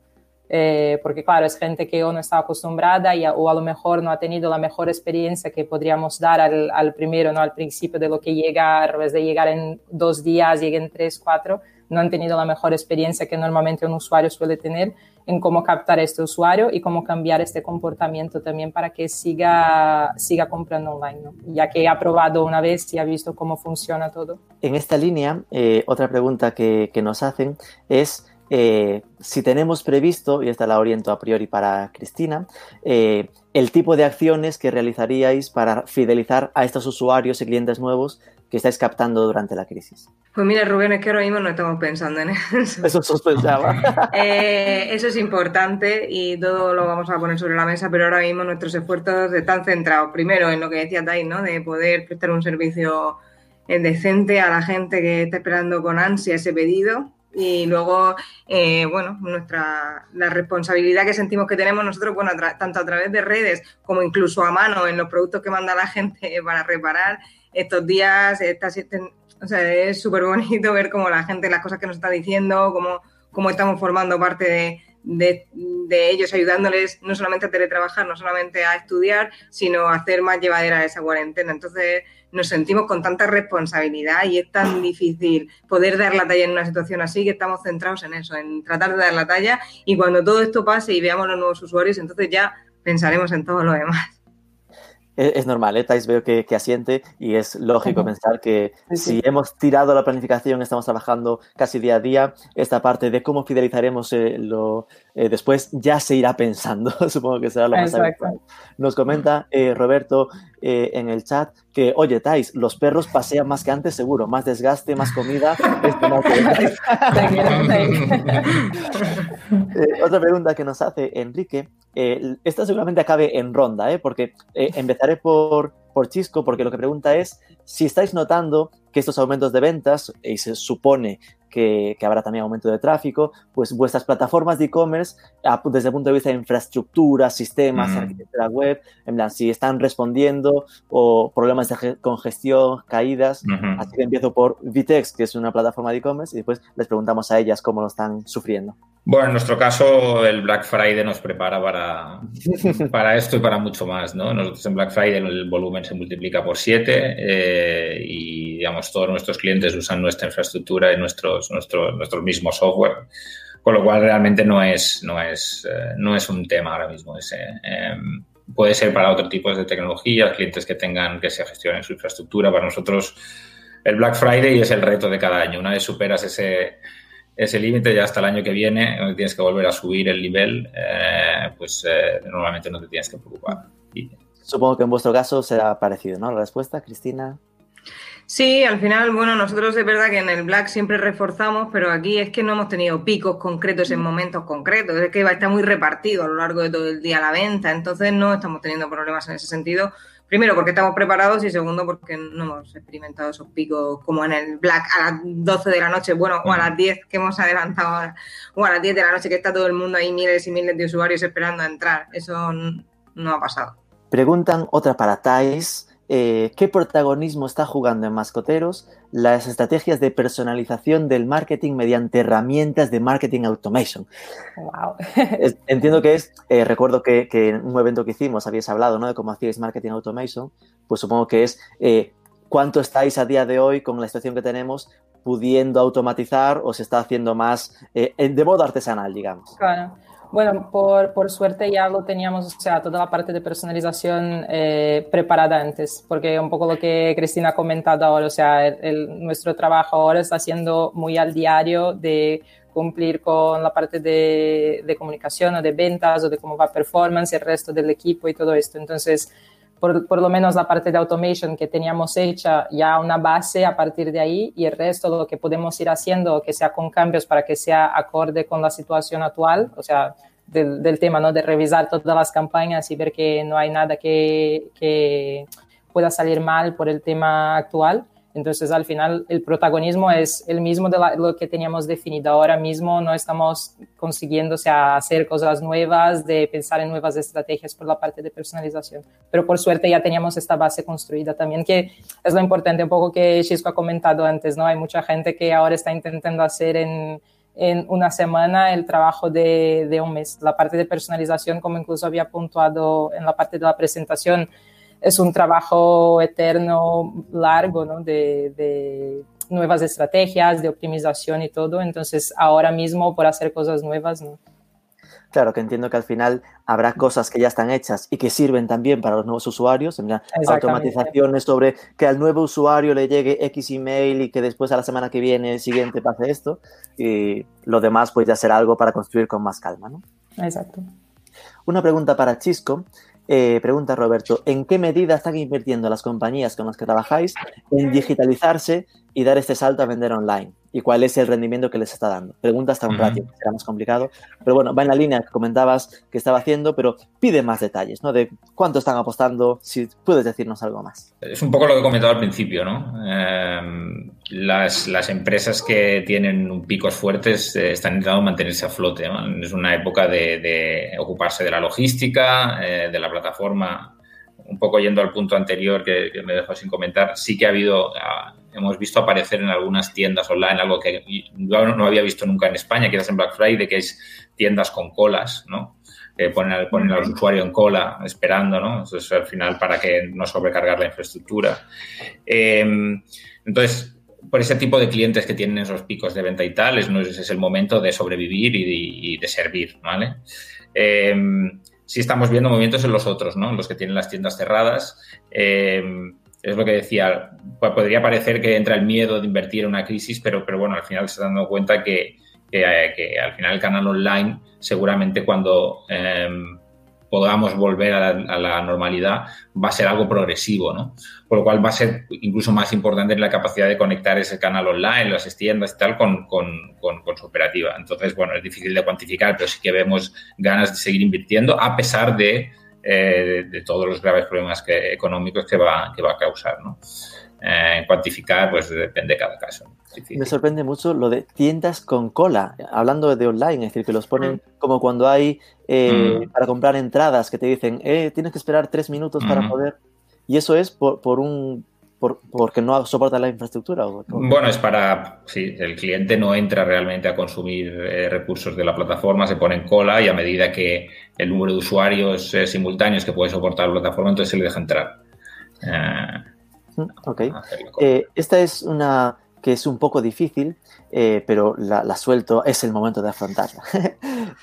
Eh, porque claro, es gente que o no está acostumbrada y, o a lo mejor no ha tenido la mejor experiencia que podríamos dar al, al, primero, no al principio de lo que llega, a través de llegar en dos días, lleguen en tres, cuatro, no han tenido la mejor experiencia que normalmente un usuario suele tener en cómo captar a este usuario y cómo cambiar este comportamiento también para que siga, siga comprando online, ¿no? ya que ha probado una vez y ha visto cómo funciona todo. En esta línea, eh, otra pregunta que, que nos hacen es eh, si tenemos previsto, y esta la oriento a priori para Cristina, eh, el tipo de acciones que realizaríais para fidelizar a estos usuarios y clientes nuevos que estáis captando durante la crisis. Pues mira, Rubén, es que ahora mismo no estamos pensando en eso. Eso sospechaba. <laughs> eh, eso es importante y todo lo vamos a poner sobre la mesa, pero ahora mismo nuestros esfuerzos están centrados primero en lo que decía Tai, ¿no? De poder prestar un servicio decente a la gente que está esperando con ansia ese pedido y luego, eh, bueno, nuestra, la responsabilidad que sentimos que tenemos nosotros, bueno, tanto a través de redes como incluso a mano en los productos que manda la <laughs> gente para reparar estos días, o sea, es súper bonito ver cómo la gente, las cosas que nos está diciendo, cómo, cómo estamos formando parte de, de, ellos, ayudándoles no solamente a teletrabajar, no solamente a estudiar, sino a hacer más llevadera esa cuarentena. Entonces, nos sentimos con tanta responsabilidad y es tan difícil poder dar la talla en una situación así que estamos centrados en eso, en tratar de dar la talla y cuando todo esto pase y veamos los nuevos usuarios, entonces ya pensaremos en todo lo demás es, normal, ¿eh? Thais veo que, asiente y es lógico pensar que si hemos tirado la planificación, estamos trabajando casi día a día, esta parte de cómo fidelizaremos eh, lo, eh, después ya se irá pensando, <laughs> supongo que será lo más habitual. Nos comenta eh, Roberto en el chat que, oye, Thais, los perros pasean más que antes, seguro, más desgaste, más comida. otra pregunta que nos hace Enrique, esta seguramente acabe en ronda, ¿eh? porque empezaré por, por Chisco, porque lo que pregunta es si estáis notando que estos aumentos de ventas, y se supone que, habrá también aumento de tráfico, pues vuestras plataformas de e-commerce, desde el punto de vista de infraestructura, sistemas, mm. arquitectura web, en plan, si están respondiendo o problemas de congestión, caídas. Así que empiezo por Vitex, que es una plataforma de e-commerce, y después les preguntamos a ellas cómo lo están sufriendo. Bueno, en nuestro caso, el Black Friday nos prepara para, <laughs> para esto y para mucho más, ¿no? Nosotros en Black Friday el volumen se multiplica por 7 eh, y, digamos, todos nuestros clientes usan nuestra infraestructura y nuestros nuestro, nuestro, mismo software, con lo cual realmente no es, no es, eh, no es un tema ahora mismo ese. Em, puede ser para otro tipo de tecnologías, clientes que tengan que se gestionen su infraestructura. Para nosotros, el Black Friday es el reto de cada año. Una vez superas ese, ese límite, ya hasta el año que viene, donde tienes que volver a subir el nivel, eh, pues eh, normalmente no te tienes que preocupar. Supongo que en vuestro caso será parecido, ¿no? La respuesta, Cristina. Sí, al final, bueno, nosotros es verdad que en el Black siempre reforzamos, pero aquí es que no hemos tenido picos concretos en momentos concretos, es que va a estar muy repartido a lo largo de todo el día la venta, entonces no estamos teniendo problemas en ese sentido. Primero, porque estamos preparados y segundo, porque no hemos experimentado esos picos como en el Black a las 12 de la noche, bueno, o a las 10 que hemos adelantado ahora, o a las 10 de la noche que está todo el mundo ahí, miles y miles de usuarios esperando a entrar. Eso no ha pasado. Preguntan otra para Thais. Eh, qué protagonismo está jugando en Mascoteros las estrategias de personalización del marketing mediante herramientas de marketing automation. Wow. Entiendo que es, eh, recuerdo que, en un evento que hicimos habíais hablado ¿no? de cómo hacíais marketing automation, pues supongo que es eh, cuánto estáis a día de hoy con la situación que tenemos pudiendo automatizar o se está haciendo más de modo artesanal, digamos. Claro. Bueno, por, por, suerte ya lo teníamos, o sea, toda la parte de personalización eh, preparada antes, porque un poco lo que Cristina ha comentado ahora, o sea, el, nuestro trabajo ahora está siendo muy al diario de cumplir con la parte de, de comunicación o de ventas o de cómo va performance, el resto del equipo y todo esto. Entonces, por, por, lo menos la parte de automation que teníamos hecha ya una base a partir de ahí y el resto lo que podemos ir haciendo que sea con cambios para que sea acorde con la situación actual, o sea, del, del tema, ¿no? De revisar todas las campañas y ver que no hay nada que, que pueda salir mal por el tema actual entonces, al final, el protagonismo es el mismo de lo que teníamos definido. Ahora mismo no estamos consiguiendo o sea, hacer cosas nuevas, de pensar en nuevas estrategias por la parte de personalización. Pero por suerte ya teníamos esta base construida también, que es lo importante, un poco que Chisco ha comentado antes, ¿no? Hay mucha gente que ahora está intentando hacer en, en una semana el trabajo de, de un mes. La parte de personalización, como incluso había puntuado en la parte de la presentación, es un trabajo eterno, largo, ¿no? de, nuevas estrategias, de optimización y todo. Entonces, ahora mismo por hacer cosas nuevas, ¿no? Claro, que entiendo que al final habrá cosas que ya están hechas y que sirven también para los nuevos usuarios, en automatizaciones sobre que al nuevo usuario le llegue X email y que después a la semana que viene, siguiente, pase esto. Y lo demás, pues ya será algo para construir con más calma, ¿no? Exacto. Una pregunta para Chisco. Eh, pregunta Roberto, ¿en qué medida están invirtiendo las compañías con las que trabajáis en digitalizarse y dar este salto a vender online? Y cuál es el rendimiento que les está dando. Pregunta hasta un ratio, será más complicado, pero bueno, va en la línea que comentabas que estaba haciendo, pero pide más detalles, ¿no? De cuánto están apostando, si puedes decirnos algo más. Es un poco lo que he comentado al principio, ¿no? Em, las, las, empresas que tienen picos fuertes eh, están intentando mantenerse a flote. Es una época de, ocuparse de la logística, eh, de la plataforma. Un poco yendo al punto anterior que, me dejó sin comentar, sí que ha habido, ah, hemos visto aparecer en algunas tiendas online algo que yo no había visto nunca en España, quizás en Black Friday, que es tiendas con colas, ¿no? Que ponen, ponen al usuario en cola esperando, ¿no? Eso es al final para que no sobrecargar la infraestructura. Em, entonces, por ese tipo de clientes que tienen esos picos de venta y tal, es, es el momento de sobrevivir y de, servir, ¿vale? Em, sí estamos viendo movimientos en los otros, ¿no? En los que tienen las tiendas cerradas. Em, es lo que decía, podría parecer que entra el miedo de invertir en una crisis, pero, pero bueno, al final se está dando cuenta que, que, al final el canal online seguramente cuando em, podamos volver a la, normalidad, va a ser algo progresivo, ¿no? Por lo cual va a ser incluso más importante la capacidad de conectar ese canal online, las tiendas y tal, con, su operativa. Entonces, bueno, es difícil de cuantificar, pero sí que vemos ganas de seguir invirtiendo a pesar de, eh, todos los graves problemas económicos que va, que va a causar, ¿no? Eh, cuantificar, pues depende de cada caso. Me sorprende mucho lo de tiendas con cola, hablando de online, es decir, que los ponen mm. como cuando hay eh, mm. para comprar entradas, que te dicen, eh, tienes que esperar tres minutos para mm. poder. Y eso es por, por un por, porque no soporta la infraestructura. Bueno, es para, sí, el cliente no entra realmente a consumir eh, recursos de la plataforma, se pone en cola y a medida que el número de usuarios simultáneos que puede soportar la plataforma, entonces se le deja entrar. Ok. Eh, esta es una que es un poco difícil, eh, pero la, suelto, es el momento de afrontarla. <laughs>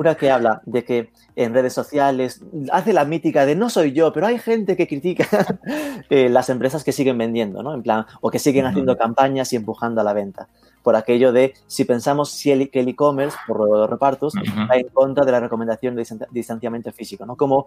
Eh, una que habla de que en redes sociales hace la mítica de no soy yo, pero hay gente que critica <laughs> las empresas que siguen vendiendo, ¿no? En plan, o que siguen haciendo campañas y empujando a la venta. Por aquello de si pensamos si el, que el e-commerce, por los repartos, va en contra de la recomendación de distanciamiento físico, ¿no? Como,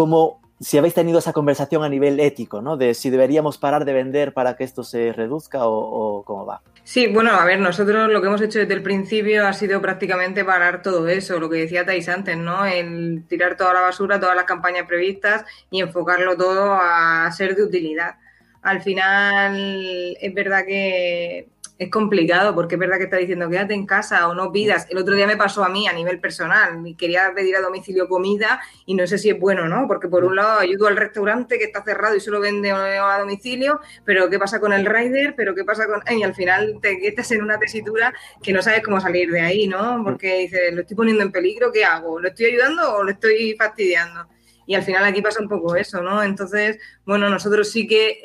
como si habéis tenido esa conversación a nivel ético, ¿no? De si deberíamos parar de vender para que esto se reduzca o, cómo va. Sí, bueno, a ver, nosotros lo que hemos hecho desde el principio ha sido prácticamente parar todo eso, lo que decía Thais antes, ¿no? El tirar toda la basura, todas las campañas previstas y enfocarlo todo a ser de utilidad. Al final, es verdad que es complicado porque es verdad que está diciendo quédate en casa o no pidas. El otro día me pasó a mí a nivel personal, quería pedir a domicilio comida y no sé si es bueno, ¿no? Porque por un lado ayudo al restaurante que está cerrado y solo vende a domicilio, pero ¿qué pasa con el rider? ¿Pero qué pasa con...? Y al final te estás en una tesitura que no sabes cómo salir de ahí, ¿no? Porque dices, lo estoy poniendo en peligro, ¿qué hago? ¿Lo estoy ayudando o lo estoy fastidiando? Y al final aquí pasa un poco eso, ¿no? Entonces, bueno, nosotros sí que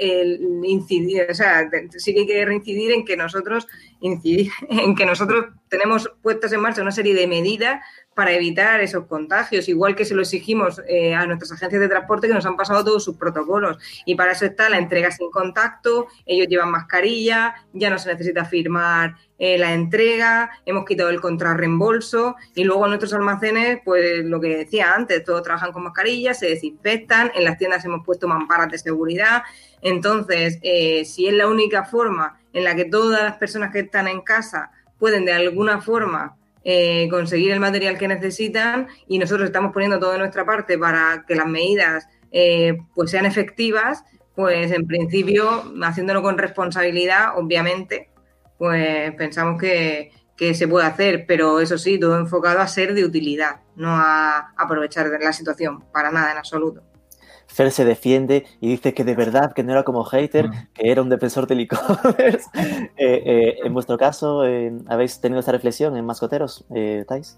incidir, o sea, sí que hay que reincidir en que nosotros incidir, <laughs> en que nosotros tenemos puestas en marcha una serie de medidas para evitar esos contagios, igual que se lo exigimos eh, a nuestras agencias de transporte que nos han pasado todos sus protocolos. Y para eso está la entrega sin contacto, ellos llevan mascarilla, ya no se necesita firmar eh, la entrega, hemos quitado el contrarreembolso y luego nuestros almacenes, pues lo que decía antes, todos trabajan con mascarilla, se desinfectan, en las tiendas hemos puesto mamparas de seguridad. Entonces, eh, si es la única forma en la que todas las personas que están en casa pueden de alguna forma eh, conseguir el material que necesitan y nosotros estamos poniendo todo de nuestra parte para que las medidas eh, pues sean efectivas, pues en principio, haciéndolo con responsabilidad, obviamente, pues pensamos que, que se puede hacer, pero eso sí, todo enfocado a ser de utilidad, no a aprovechar la situación, para nada en absoluto. Fer se defiende y dice que de verdad que no era como hater, que era un defensor del e-commerce. <laughs> <laughs> Eh, eh, en vuestro caso, eh, ¿habéis tenido esta reflexión en Mascoteros, Thais?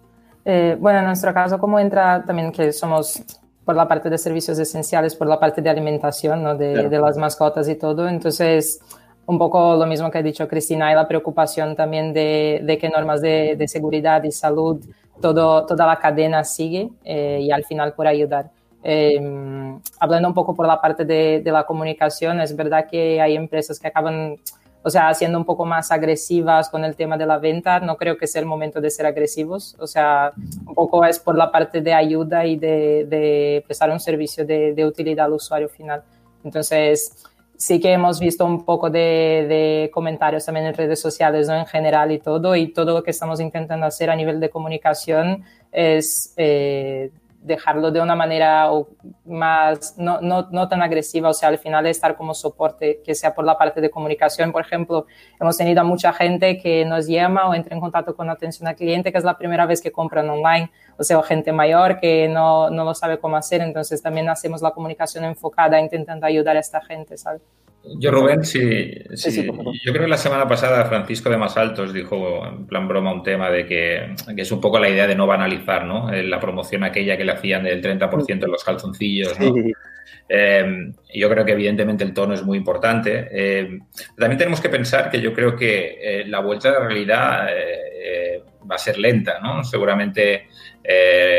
bueno, en nuestro caso, como entra también que somos por la parte de servicios esenciales, por la parte de alimentación, ¿no? de, de, las mascotas y todo, entonces un poco lo mismo que ha dicho Cristina, hay la preocupación también de, de qué normas de, de, seguridad y salud todo, toda la cadena sigue y al final por ayudar. Em, hablando un poco por la parte de, la comunicación, es verdad que hay empresas que acaban, o sea, siendo un poco más agresivas con el tema de la venta. No creo que sea el momento de ser agresivos. O sea, un poco es por la parte de ayuda y de, prestar un servicio de, utilidad al usuario final. Entonces, sí que hemos visto un poco de, comentarios también en redes sociales, ¿no? En general y todo, y todo lo que estamos intentando hacer a nivel de comunicación es eh, dejarlo de una manera más, no, no, no, tan agresiva, o sea, al final estar como soporte, que sea por la parte de comunicación. Por ejemplo, hemos tenido a mucha gente que nos llama o entra en contacto con atención al cliente, que es la primera vez que compran online, o sea, gente mayor que no, no lo sabe cómo hacer, entonces también hacemos la comunicación enfocada intentando ayudar a esta gente, ¿sabes? Yo, Rubén, sí, sí, yo creo que la semana pasada Francisco de Masaltos dijo en plan broma un tema de que, es un poco la idea de no banalizar, ¿no? Eh, la promoción aquella que le hacían del 30% en los calzoncillos, ¿no? Eh, yo creo que evidentemente el tono es muy importante. Eh, también tenemos que pensar que yo creo que la vuelta a la realidad va a ser lenta, ¿no? Seguramente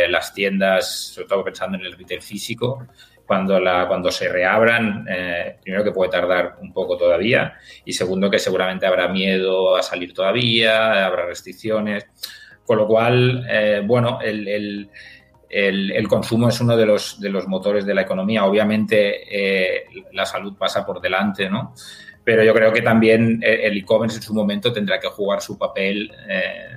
las tiendas, sobre todo pensando en el retail físico, cuando, la, cuando se reabran, eh, primero que puede tardar un poco todavía y segundo que seguramente habrá miedo a salir todavía, habrá restricciones, con lo cual, eh, bueno, el, el, el, consumo es uno de los, de los motores de la economía. Obviamente eh, la salud pasa por delante, ¿no? Pero yo creo que también el e-commerce en su momento tendrá que jugar su papel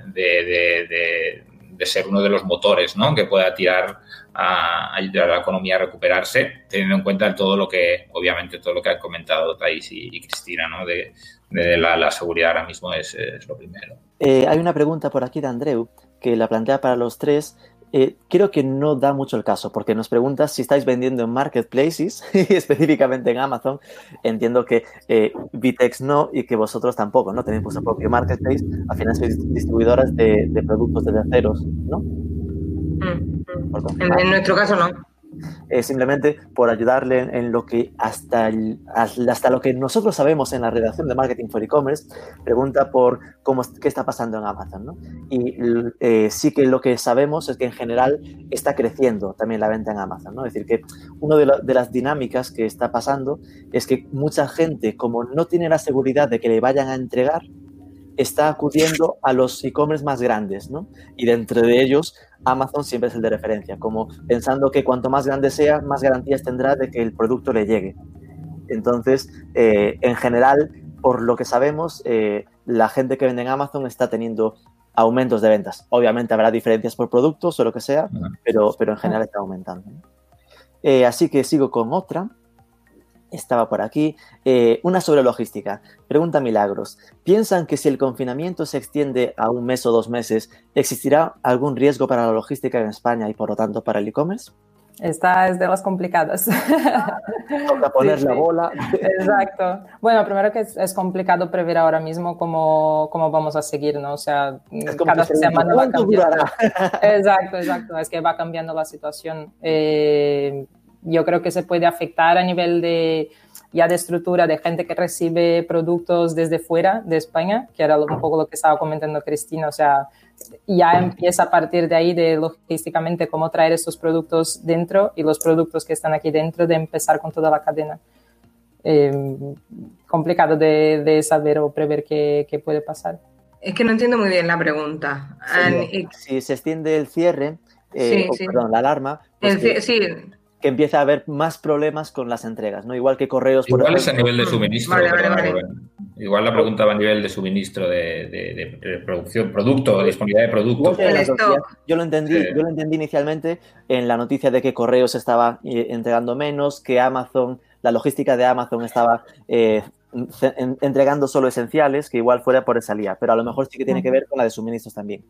de, de, de ser uno de los motores ¿no? que pueda tirar a ayudar a la economía a recuperarse, teniendo en cuenta todo lo que, obviamente, todo lo que han comentado Thais y, Cristina, ¿no? de, la, seguridad ahora mismo es, lo primero. Eh, hay una pregunta por aquí de Andreu que la plantea para los tres. Eh, creo que no da mucho el caso, porque nos preguntas si estáis vendiendo en marketplaces, <laughs> específicamente en Amazon. Entiendo que eh, Vitex no y que vosotros tampoco, ¿no? Tenéis vuestro propio marketplace. Al final sois distribuidoras de, de productos de terceros, ¿no? Mm, mm. En, nuestro caso no. Eh, simplemente por ayudarle en, lo que hasta, hasta lo que nosotros sabemos en la redacción de Marketing for E-Commerce, pregunta por cómo, qué está pasando en Amazon. Y eh, sí que lo que sabemos es que en general está creciendo también la venta en Amazon. ¿no? Es decir, que una de las dinámicas que está pasando es que mucha gente, como no tiene la seguridad de que le vayan a entregar, está acudiendo a los e-commerce más grandes, ¿no? Y dentro de ellos, Amazon siempre es el de referencia, como pensando que cuanto más grande sea, más garantías tendrá de que el producto le llegue. Entonces, eh, en general, por lo que sabemos, eh, la gente que vende en Amazon está teniendo aumentos de ventas. Obviamente habrá diferencias por productos o lo que sea, pero, pero en general está aumentando. Eh, así que sigo con otra estaba por aquí. Eh, una sobre logística. Pregunta Milagros. ¿Piensan que si el confinamiento se extiende a un mes o dos meses, existirá algún riesgo para la logística en España y por lo tanto para el e-commerce? Esta es de las complicadas. Toca poner la bola. Exacto. Bueno, primero que es, complicado prever ahora mismo cómo, cómo, vamos a seguir, ¿no? O sea, cada semana va cambiando. Exacto, exacto. Es que va cambiando la situación. Eh, yo creo que se puede afectar a nivel de ya de estructura de gente que recibe productos desde fuera de España, que era un poco lo que estaba comentando Cristina, o sea, ya empieza a partir de ahí de logísticamente cómo traer estos productos dentro y los productos que están aquí dentro de empezar con toda la cadena. Em, complicado de, de, saber o prever qué, qué, puede pasar. Es que no entiendo muy bien la pregunta. si se extiende el cierre, eh, perdón, la alarma. Pues sí, que empieza a haber más problemas con las entregas, ¿no? Igual que correos. Por Igual es a nivel de suministro. Igual la pregunta va a nivel de suministro de, producción, producto, disponibilidad de productos. Yo lo entendí, yo lo entendí inicialmente en la noticia de que correos estaba eh, entregando menos, que Amazon, la logística de Amazon estaba eh, entregando solo esenciales, que igual fuera por esa lía, pero a lo mejor sí que tiene que ver con la de suministros también.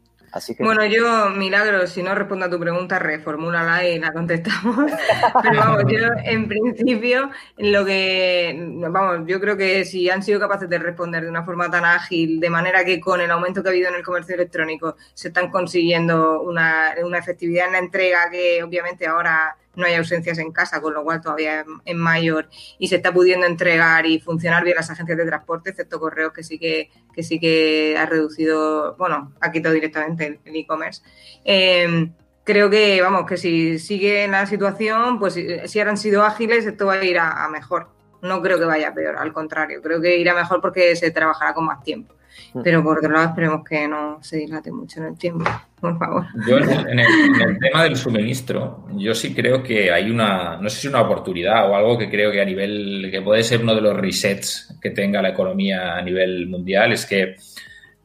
Bueno, yo, Milagro, si no respondo a tu pregunta, reformúlala y la contestamos. <laughs> pero vamos, yo en principio, lo que, vamos, yo creo que si han sido capaces de responder de una forma tan ágil, de manera que con el aumento que ha habido en el comercio electrónico se están consiguiendo una, una efectividad en la entrega que obviamente ahora no hay ausencias en casa, con lo cual todavía es mayor y se está pudiendo entregar y funcionar bien las agencias de transporte, excepto correos que sí que, que sí que ha reducido, bueno, ha quitado directamente el e-commerce. Eh, creo que, vamos, que si sigue la situación, pues si han sido ágiles, esto va a ir a, mejor. No creo que vaya peor, al contrario, creo que irá mejor porque se trabajará con más tiempo. Mm. Pero por otro lado, esperemos que no se dilate mucho en el tiempo, por favor. Yo en el, tema del suministro, yo sí creo que hay una, no sé si una oportunidad o algo que creo que a nivel, que puede ser uno de los resets que tenga la economía a nivel mundial, es que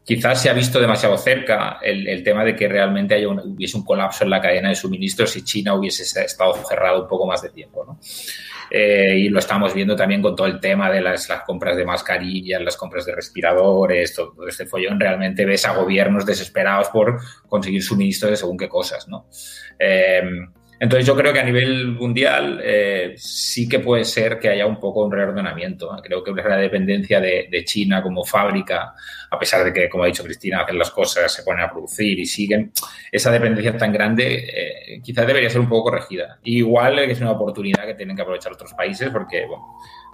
quizás se ha visto demasiado cerca el, tema de que realmente haya hubiese un colapso en la cadena de suministros si China hubiese estado cerrado un poco más de tiempo. ¿no? Eh, y lo estamos viendo también con todo el tema de las, compras de mascarillas, las compras de respiradores, todo, este follón. Realmente ves a gobiernos desesperados por conseguir suministros de según qué cosas. ¿no? Eh, entonces yo creo que a nivel mundial eh, sí que puede ser que haya un poco un reordenamiento. Creo que la dependencia de, China como fábrica, a pesar de que, como ha dicho Cristina, hacen las cosas, se ponen a producir y siguen, esa dependencia tan grande eh, quizás debería ser un poco corregida. igual es una oportunidad que tienen que aprovechar otros países porque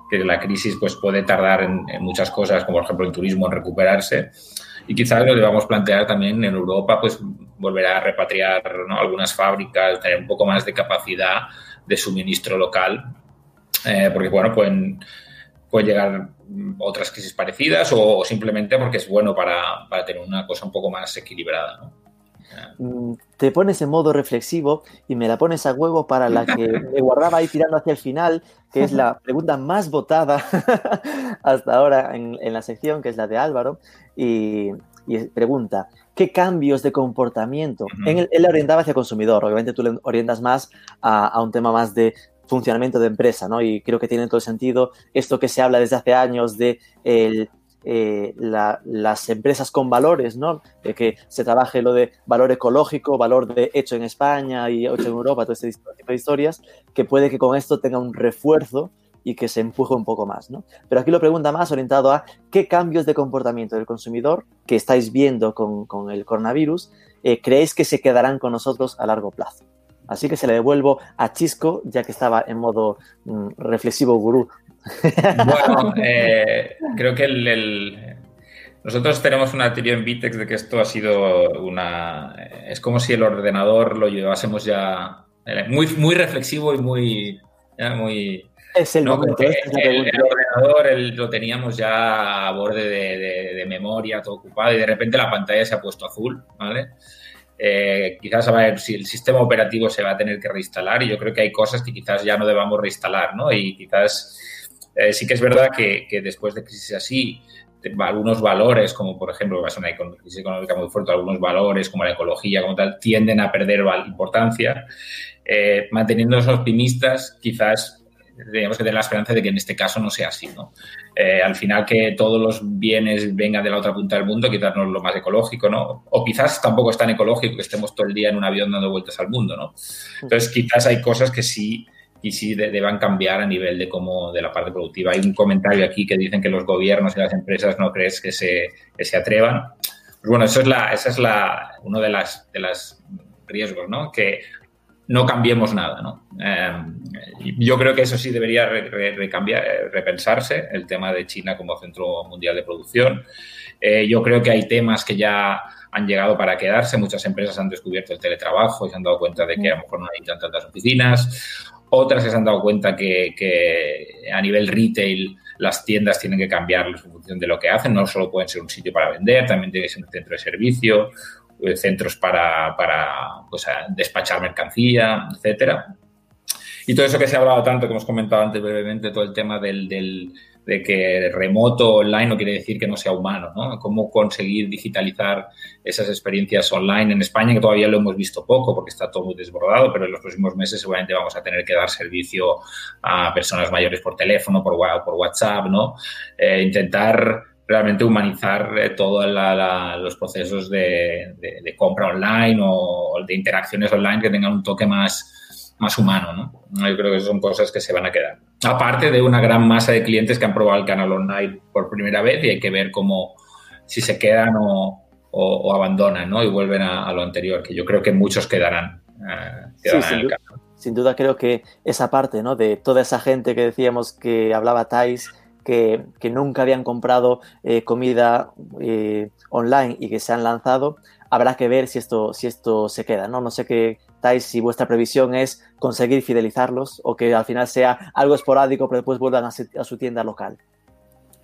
que la crisis pues, puede tardar en, en muchas cosas, como por ejemplo el turismo, en recuperarse y quizás lo debamos plantear también en Europa, pues volver a repatriar algunas fábricas, tener un poco más de capacidad de suministro local, eh, porque bueno, pueden, pueden llegar otras crisis parecidas o, simplemente porque es bueno para, para, tener una cosa un poco más equilibrada. ¿no? Mm, te pones en modo reflexivo y me la pones a huevo para la que <laughs> me guardaba ahí tirando hacia el final, que es la pregunta más votada <laughs> hasta ahora en, la sección, que es la de Álvaro, y, pregunta, ¿qué cambios de comportamiento? en él le orientaba hacia consumidor, obviamente tú le orientas más a, un tema más de funcionamiento de empresa, ¿no? Y creo que tiene todo el sentido esto que se habla desde hace años de el eh, las empresas con valores, ¿no? De que se trabaje lo de valor ecológico, valor de hecho en España y hecho en Europa, todo este tipo de historias, que puede que con esto tenga un refuerzo y que se empuje un poco más, ¿no? Pero aquí lo pregunta más orientado a qué cambios de comportamiento del consumidor que estáis viendo con, el coronavirus eh, creéis que se quedarán con nosotros a largo plazo. Así que se le devuelvo a Chisco, ya que estaba en modo mm, reflexivo gurú bueno, eh, creo que el, nosotros tenemos una teoría en Vitex de que esto ha sido una... Es como si el ordenador lo llevásemos ya eh, muy, muy reflexivo y muy... muy es el, momento, el, ordenador lo teníamos ya a borde de, memoria, todo ocupado, y de repente la pantalla se ha puesto azul, ¿vale? Eh, quizás a ver si el sistema operativo se va a tener que reinstalar y yo creo que hay cosas que quizás ya no debamos reinstalar, ¿no? Y quizás eh, sí que es verdad que, después de crisis así, algunos valores, como por ejemplo, va a ser una crisis económica muy fuerte, algunos valores como la ecología, como tal, tienden a perder importancia. Eh, manteniéndonos optimistas, quizás tenemos que tener la esperanza de que en este caso no sea así. ¿no? Eh, al final que todos los bienes vengan de la otra punta del mundo, quizás no es lo más ecológico, ¿no? O quizás tampoco es tan ecológico que estemos todo el día en un avión dando vueltas al mundo, ¿no? Entonces quizás hay cosas que sí y sí deban cambiar a nivel de cómo de la parte productiva. Hay un comentario aquí que dicen que los gobiernos y las empresas no crees que se, que se atrevan. Pues bueno, eso es la, esa es la, uno de las, de las riesgos, ¿no? Que no cambiemos nada, ¿no? Em, yo creo que eso sí debería recambiar, repensarse, el tema de China como centro mundial de producción. Eh, yo creo que hay temas que ya han llegado para quedarse. Muchas empresas han descubierto el teletrabajo y se han dado cuenta de que a lo mejor no necesitan tantas oficinas. Otras se han dado cuenta que, a nivel retail las tiendas tienen que cambiar en función de lo que hacen. No solo pueden ser un sitio para vender, también tiene que ser un centro de servicio, eh, centros para, pues, despachar mercancía, etcétera. Y todo eso que se ha hablado tanto, que hemos comentado antes brevemente, todo el tema del de que remoto online no quiere decir que no sea humano, ¿no? Cómo conseguir digitalizar esas experiencias online en España, que todavía lo hemos visto poco porque está todo muy desbordado, pero en los próximos meses seguramente vamos a tener que dar servicio a personas mayores por teléfono, por, por WhatsApp, ¿no? Eh, intentar realmente humanizar eh, todos los procesos de, de, compra online o de interacciones online que tengan un toque más, más humano, ¿no? Yo creo que son cosas que se van a quedar. Aparte de una gran masa de clientes que han probado el canal online por primera vez y hay que ver cómo, si se quedan o, abandonan, ¿no? Y vuelven a, lo anterior, que yo creo que muchos quedarán. Eh, sin, duda, creo que esa parte, ¿no? De toda esa gente que decíamos que hablaba Thais, que, nunca habían comprado eh, comida eh, online y que se han lanzado, habrá que ver si esto, si esto se queda, ¿no? No sé qué, si vuestra previsión es conseguir fidelizarlos o que al final sea algo esporádico pero después vuelvan a su, tienda local.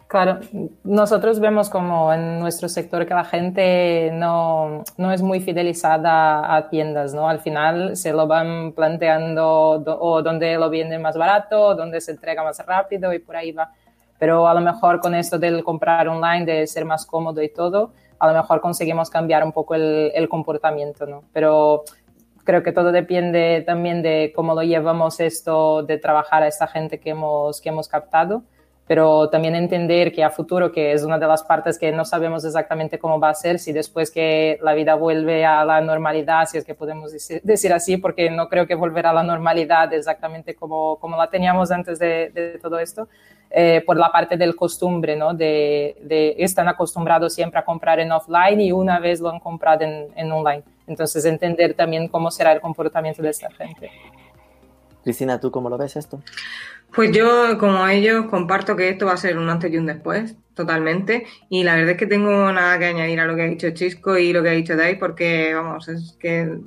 Claro, nosotros vemos como en nuestro sector que la gente no, no, es muy fidelizada a tiendas, ¿no? Al final se lo van planteando o donde lo venden más barato, donde se entrega más rápido y por ahí va. Pero a lo mejor con esto del comprar online, de ser más cómodo y todo, a lo mejor conseguimos cambiar un poco el, el comportamiento, ¿no? Pero creo que todo depende también de cómo lo llevamos esto de trabajar a esta gente que hemos, que hemos captado pero también entender que a futuro, que es una de las partes que no sabemos exactamente cómo va a ser, si después que la vida vuelve a la normalidad, si es que podemos decir, así, porque no creo que volverá a la normalidad exactamente como, como la teníamos antes de, todo esto, eh, por la parte del costumbre, ¿no? De, de, están acostumbrados siempre a comprar en offline y una vez lo han comprado en, en online. Entonces, entender también cómo será el comportamiento de esta gente. Cristina, ¿tú cómo lo ves esto? Pues yo, como ellos, comparto que esto va a ser un antes y un después, totalmente. Y la verdad es que tengo nada que añadir a lo que ha dicho Chisco y lo que ha dicho Dai, porque, vamos, es que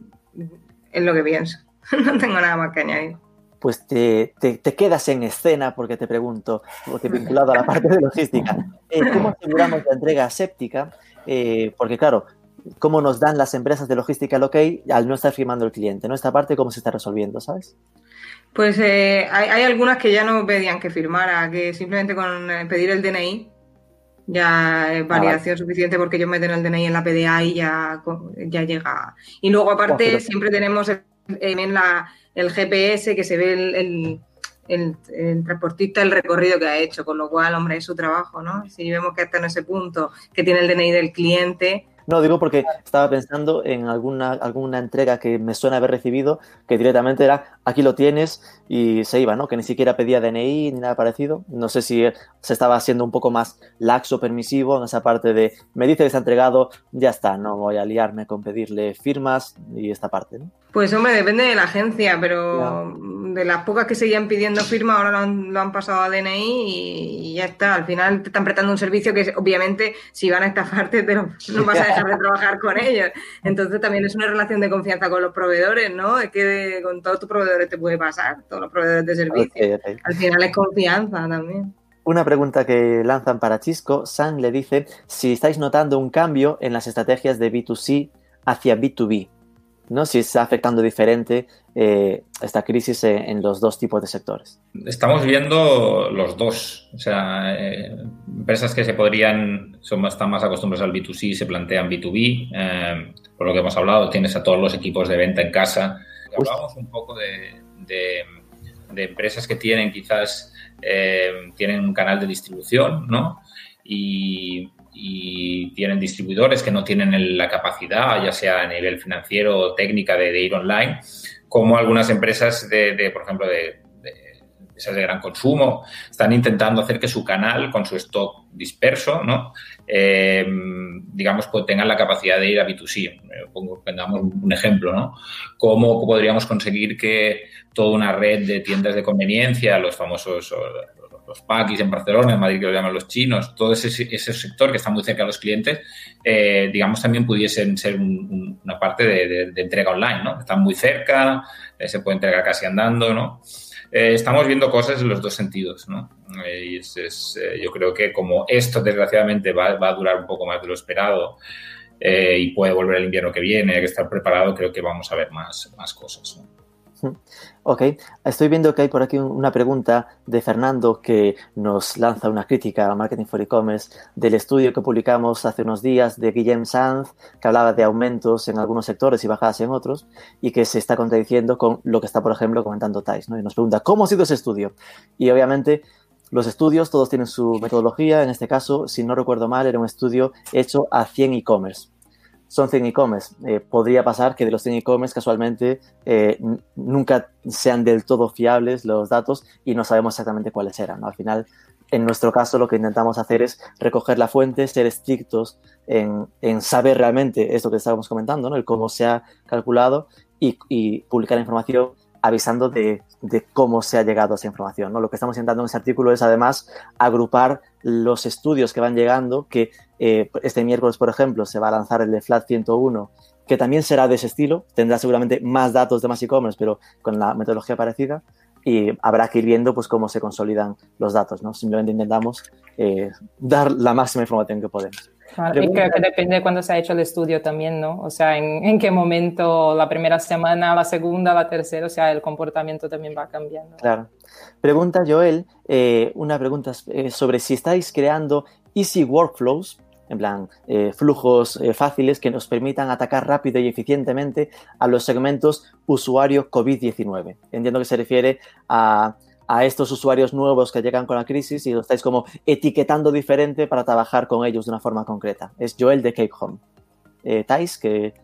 es lo que pienso. <laughs> no tengo nada más que añadir. Pues te, quedas en escena porque te pregunto, porque vinculado a la parte de logística, eh, ¿cómo aseguramos la entrega séptica? Eh, porque claro, ¿cómo nos dan las empresas de logística el ok al no estar firmando el cliente? ¿no? Esta parte, ¿cómo se está resolviendo, sabes? Pues eh, hay, algunas que ya no pedían que firmara, que simplemente con eh, pedir el DNI ya es ah, validación suficiente porque ellos meten el DNI en la PDA y ya, ya llega. Y luego aparte siempre tenemos en la, el GPS que se ve el, el, transportista el recorrido que ha hecho, con lo cual, hombre, es su trabajo, ¿no? Si vemos que está en ese punto, que tiene el DNI del cliente, no, digo porque estaba pensando en alguna, alguna entrega que me suena haber recibido, que directamente era aquí lo tienes y se iba, ¿no? Que ni siquiera pedía DNI ni nada parecido. No sé si se estaba haciendo un poco más laxo, permisivo en esa parte de me dice que está entregado, ya está, no voy a liarme con pedirle firmas y esta parte, ¿no? Pues hombre, depende de la agencia, pero de las pocas que seguían pidiendo firma ahora lo han, pasado a DNI y, ya está. Al final te están prestando un servicio que obviamente si van a estafarte te no vas a dejar de trabajar con ellos. Entonces también es una relación de confianza con los proveedores, ¿no? Es que con todos tus proveedores te puede pasar, todos los proveedores de servicio. Al final es confianza también. Una pregunta que lanzan para Chisco, San le dice si estáis notando un cambio en las estrategias de B2C hacia B2B. ¿No? si está afectando diferente eh, esta crisis en los dos tipos de sectores. Estamos viendo los dos, o sea, eh, empresas que se podrían, son, están más acostumbradas al B2C, se plantean B2B, eh, por lo que hemos hablado, tienes a todos los equipos de venta en casa. Hablamos un poco de, de empresas que tienen quizás, tienen un canal de distribución, ¿no? Y y tienen distribuidores que no tienen la capacidad, ya sea a nivel financiero o técnica, de, ir online, como algunas empresas de, por ejemplo, de, empresas de gran consumo, están intentando hacer que su canal, con su stock disperso, ¿no? Eh, digamos, pues tengan la capacidad de ir a B2C. Eh, pongo, damos un ejemplo, ¿no? ¿Cómo podríamos conseguir que toda una red de tiendas de conveniencia, los famosos los paquis en Barcelona, en Madrid que lo llaman los chinos, todo ese, ese sector que está muy cerca de los clientes, eh, digamos, también pudiesen ser una parte de, entrega online, ¿no? Están muy cerca, eh, se puede entregar casi andando, ¿no? Eh, estamos viendo cosas en los dos sentidos, ¿no? y yo creo que como esto desgraciadamente va, va, a durar un poco más de lo esperado y puede volver el invierno que viene, hay que estar preparado, creo que vamos a ver más, más cosas, ¿no? Ok, estoy viendo que hay por aquí una pregunta de Fernando que nos lanza una crítica a Marketing for E-Commerce del estudio que publicamos hace unos días de Guillem Sanz, que hablaba de aumentos en algunos sectores y bajadas en otros, y que se está contradiciendo con lo que está, por ejemplo, comentando Thais, ¿no? Y nos pregunta, ¿cómo ha sido ese estudio? Y obviamente los estudios, todos tienen su metodología, en este caso, si no recuerdo mal, era un estudio hecho a 100 e-commerce son 100 e-commerce. Eh, podría pasar que de los 100 e-commerce casualmente eh, nunca sean del todo fiables los datos y no sabemos exactamente cuáles eran. Al final, en nuestro caso, lo que intentamos hacer es recoger la fuente, ser estrictos en, saber realmente esto que estábamos comentando, el cómo se ha calculado y, y publicar información avisando de, cómo se ha llegado a esa información. ¿no? Lo que estamos intentando en ese artículo es además agrupar los estudios que van llegando, que eh, este miércoles, por ejemplo, se va a lanzar el de Flat 101, que también será de ese estilo, tendrá seguramente más datos de más e-commerce, pero con la metodología parecida. y habrá que ir viendo pues cómo se consolidan los datos, ¿no? Simplemente intentamos eh, dar la máxima información que podemos. Claro, y creo que depende de cuándo se ha hecho el estudio también, ¿no? O sea, en, en, qué momento, la primera semana, la segunda, la tercera, o sea, el comportamiento también va cambiando. Claro. Pregunta Joel, eh, una pregunta eh, sobre si estáis creando easy workflows, en plan, eh, flujos eh, fáciles que nos permitan atacar rápido y eficientemente a los segmentos usuario COVID-19. Entiendo que se refiere a a estos usuarios nuevos que llegan con la crisis y lo estáis como etiquetando diferente para trabajar con ellos de una forma concreta. Es Joel de Cape Home. Eh, que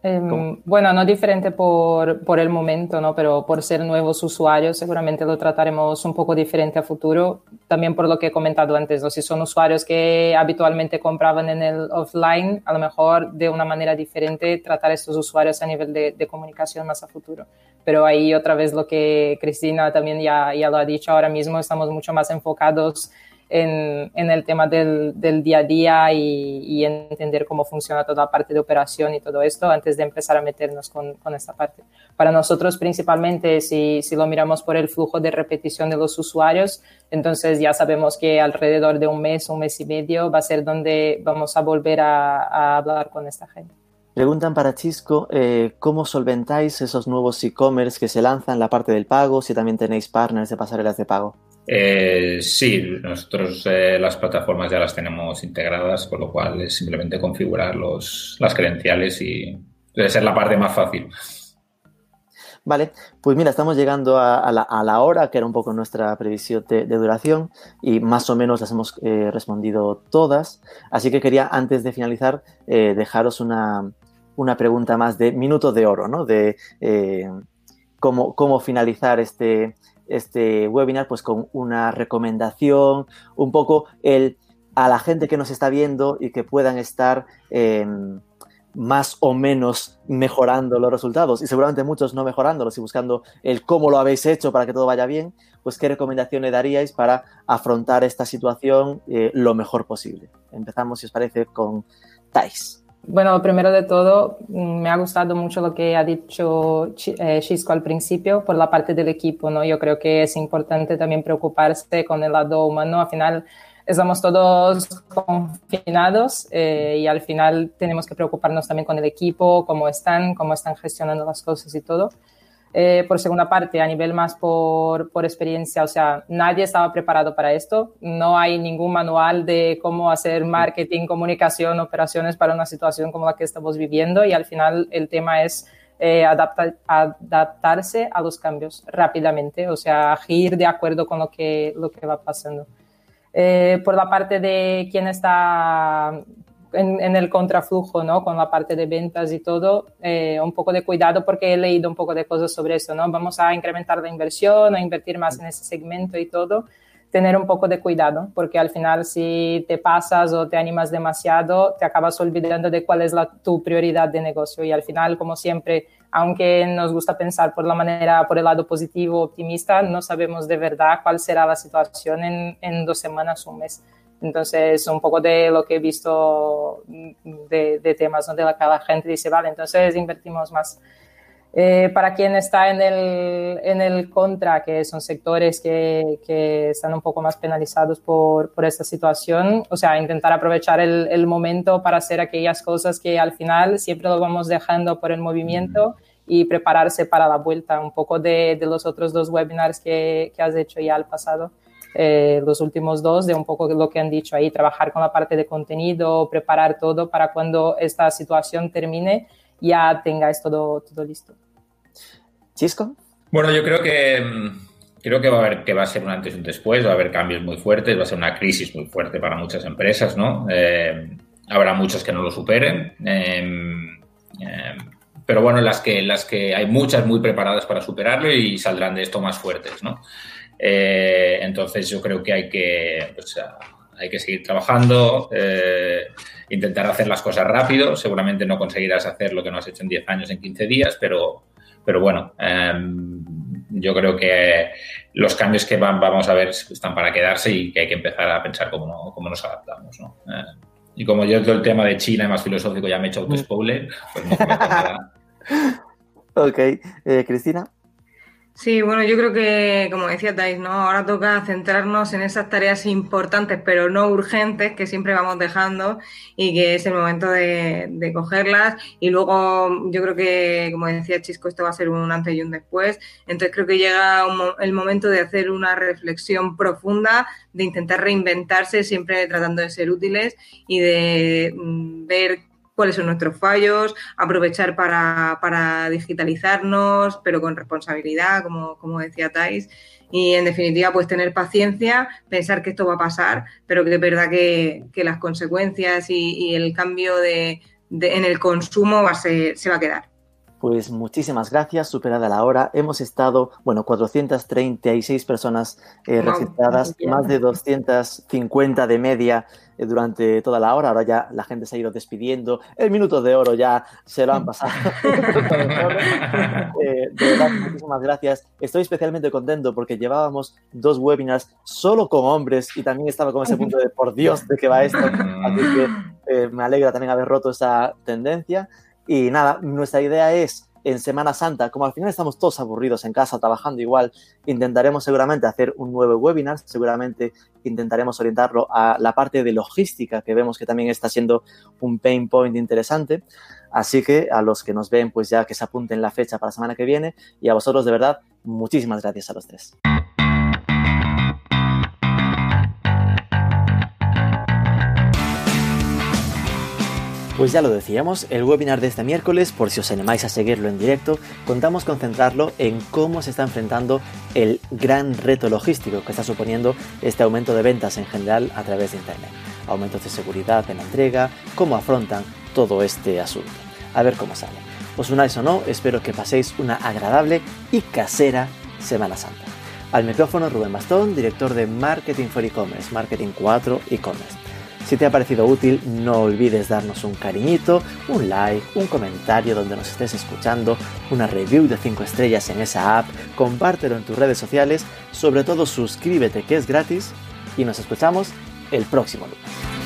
Eh, bueno, no diferente por, por, el momento, ¿no? pero por ser nuevos usuarios seguramente lo trataremos un poco diferente a futuro, también por lo que he comentado antes, ¿no? si son usuarios que habitualmente compraban en el offline, a lo mejor de una manera diferente tratar a estos usuarios a nivel de, de comunicación más a futuro. Pero ahí otra vez lo que Cristina también ya, ya lo ha dicho, ahora mismo estamos mucho más enfocados en, el tema del, del día a día y, entender cómo funciona toda la parte de operación y todo esto antes de empezar a meternos con, con esta parte. Para nosotros principalmente, si, si, lo miramos por el flujo de repetición de los usuarios, entonces ya sabemos que alrededor de un mes, un mes y medio va a ser donde vamos a volver a, hablar con esta gente. Preguntan para Chisco, eh, ¿cómo solventáis esos nuevos e-commerce que se lanzan la parte del pago? Si también tenéis partners de pasarelas de pago. Eh, sí, nosotros eh, las plataformas ya las tenemos integradas, con lo cual es simplemente configurar los, las credenciales y debe ser la parte más fácil. Vale, pues mira, estamos llegando a, la, a la, hora, que era un poco nuestra previsión de, duración, y más o menos las hemos eh, respondido todas. Así que quería, antes de finalizar, dejaros una, una, pregunta más de minuto de oro, ¿no? De cómo, cómo finalizar este, este webinar pues con una recomendación, un poco el a la gente que nos está viendo y que puedan estar eh, más o menos mejorando los resultados y seguramente muchos no mejorándolos y buscando el cómo lo habéis hecho para que todo vaya bien, pues qué recomendaciones daríais para afrontar esta situación eh, lo mejor posible. Empezamos, si os parece, con Thais. Bueno, primero de todo, me ha gustado mucho lo que ha dicho Chisco al principio por la parte del equipo, ¿no? Yo creo que es importante también preocuparse con el lado humano. Al final, estamos todos confinados eh, y al final tenemos que preocuparnos también con el equipo, cómo están, cómo están gestionando las cosas y todo. Eh, por segunda parte, a nivel más por, por, experiencia, o sea, nadie estaba preparado para esto. No hay ningún manual de cómo hacer marketing, comunicación, operaciones para una situación como la que estamos viviendo y al final el tema es eh, adapta, adaptarse a los cambios rápidamente, o sea, agir de acuerdo con lo que, lo que va pasando. Eh, por la parte de quién está en, en, el contraflujo, ¿no? Con la parte de ventas y todo, eh, un poco de cuidado porque he leído un poco de cosas sobre eso, ¿no? Vamos a incrementar la inversión, a invertir más en ese segmento y todo, tener un poco de cuidado porque al final si te pasas o te animas demasiado, te acabas olvidando de cuál es la, tu prioridad de negocio y al final, como siempre, aunque nos gusta pensar por la manera, por el lado positivo, optimista, no sabemos de verdad cuál será la situación en, en dos semanas, un mes. Entonces, un poco de lo que he visto de, de temas donde la, la gente dice, vale, entonces invertimos más. Eh, para quien está en el, en el contra, que son sectores que, que están un poco más penalizados por, por, esta situación, o sea, intentar aprovechar el, el, momento para hacer aquellas cosas que al final siempre lo vamos dejando por el movimiento y prepararse para la vuelta, un poco de, de los otros dos webinars que, que has hecho ya al pasado eh, los últimos dos, de un poco lo que han dicho ahí, trabajar con la parte de contenido, preparar todo para cuando esta situación termine ya tengáis todo, todo listo. Chisco. Bueno, yo creo que creo que va a haber que va a ser un antes y un después, va a haber cambios muy fuertes, va a ser una crisis muy fuerte para muchas empresas, ¿no? Eh, habrá muchos que no lo superen. Eh, eh, pero bueno, las que, las que hay muchas muy preparadas para superarlo y saldrán de esto más fuertes, ¿no? Eh, entonces yo creo que hay que, pues, hay que seguir trabajando, eh, intentar hacer las cosas rápido. Seguramente no conseguirás hacer lo que no has hecho en 10 años, en 15 días, pero, pero bueno, eh, yo creo que los cambios que van, vamos a ver están para quedarse y que hay que empezar a pensar cómo, cómo nos adaptamos. ¿no? y como yo todo el tema de China y más filosófico ya me he hecho auto-spoiler, pues no me. <laughs> Ok, Cristina. Sí, bueno, yo creo que, como decía Thais, ¿no? Ahora toca centrarnos en esas tareas importantes, pero no urgentes, que siempre vamos dejando y que es el momento de, cogerlas. Y luego, yo creo que, como decía Chisco, esto va a ser un antes y un después. Entonces, creo que llega el momento de hacer una reflexión profunda, de intentar reinventarse, siempre tratando de ser útiles y de mm, ver cuáles son nuestros fallos, aprovechar para, digitalizarnos, pero con responsabilidad, como, como decía Thais. Y en definitiva, pues tener paciencia, pensar que esto va a pasar, pero que es verdad que, las consecuencias y, el cambio de, en el consumo va se va a quedar. Pues muchísimas gracias, superada la hora. Hemos estado, bueno, 436 personas eh, registradas, más de 250 de media durante toda la hora. Ahora ya la gente se ha ido despidiendo. El minuto de oro ya se lo han pasado. <laughs> <laughs> Eh, de verdad, muchísimas gracias. Estoy especialmente contento porque llevábamos dos webinars solo con hombres y también estaba con ese punto de por Dios de qué va esto. Así que me alegra también haber roto esa tendencia. Y nada, nuestra idea es en Semana Santa, como al final estamos todos aburridos en casa trabajando igual, intentaremos seguramente hacer un nuevo webinar, seguramente intentaremos orientarlo a la parte de logística, que vemos que también está siendo un pain point interesante. Así que a los que nos ven, pues ya que se apunten la fecha para la semana que viene y a vosotros de verdad, muchísimas gracias a los tres. Pues ya lo decíamos, el webinar de este miércoles, por si os animáis a seguirlo en directo, contamos con centrarlo en cómo se está enfrentando el gran reto logístico que está suponiendo este aumento de ventas en general a través de Internet. Aumentos de seguridad en la entrega, cómo afrontan todo este asunto. A ver cómo sale. Os unáis o no, espero que paséis una agradable y casera Semana Santa. Al micrófono Rubén Bastón, director de Marketing for E-Commerce, Marketing 4 E-Commerce. Si te ha parecido útil, no olvides darnos un cariñito, un like, un comentario donde nos estés escuchando, una review de 5 estrellas en esa app, compártelo en tus redes sociales, sobre todo suscríbete que es gratis y nos escuchamos el próximo lunes.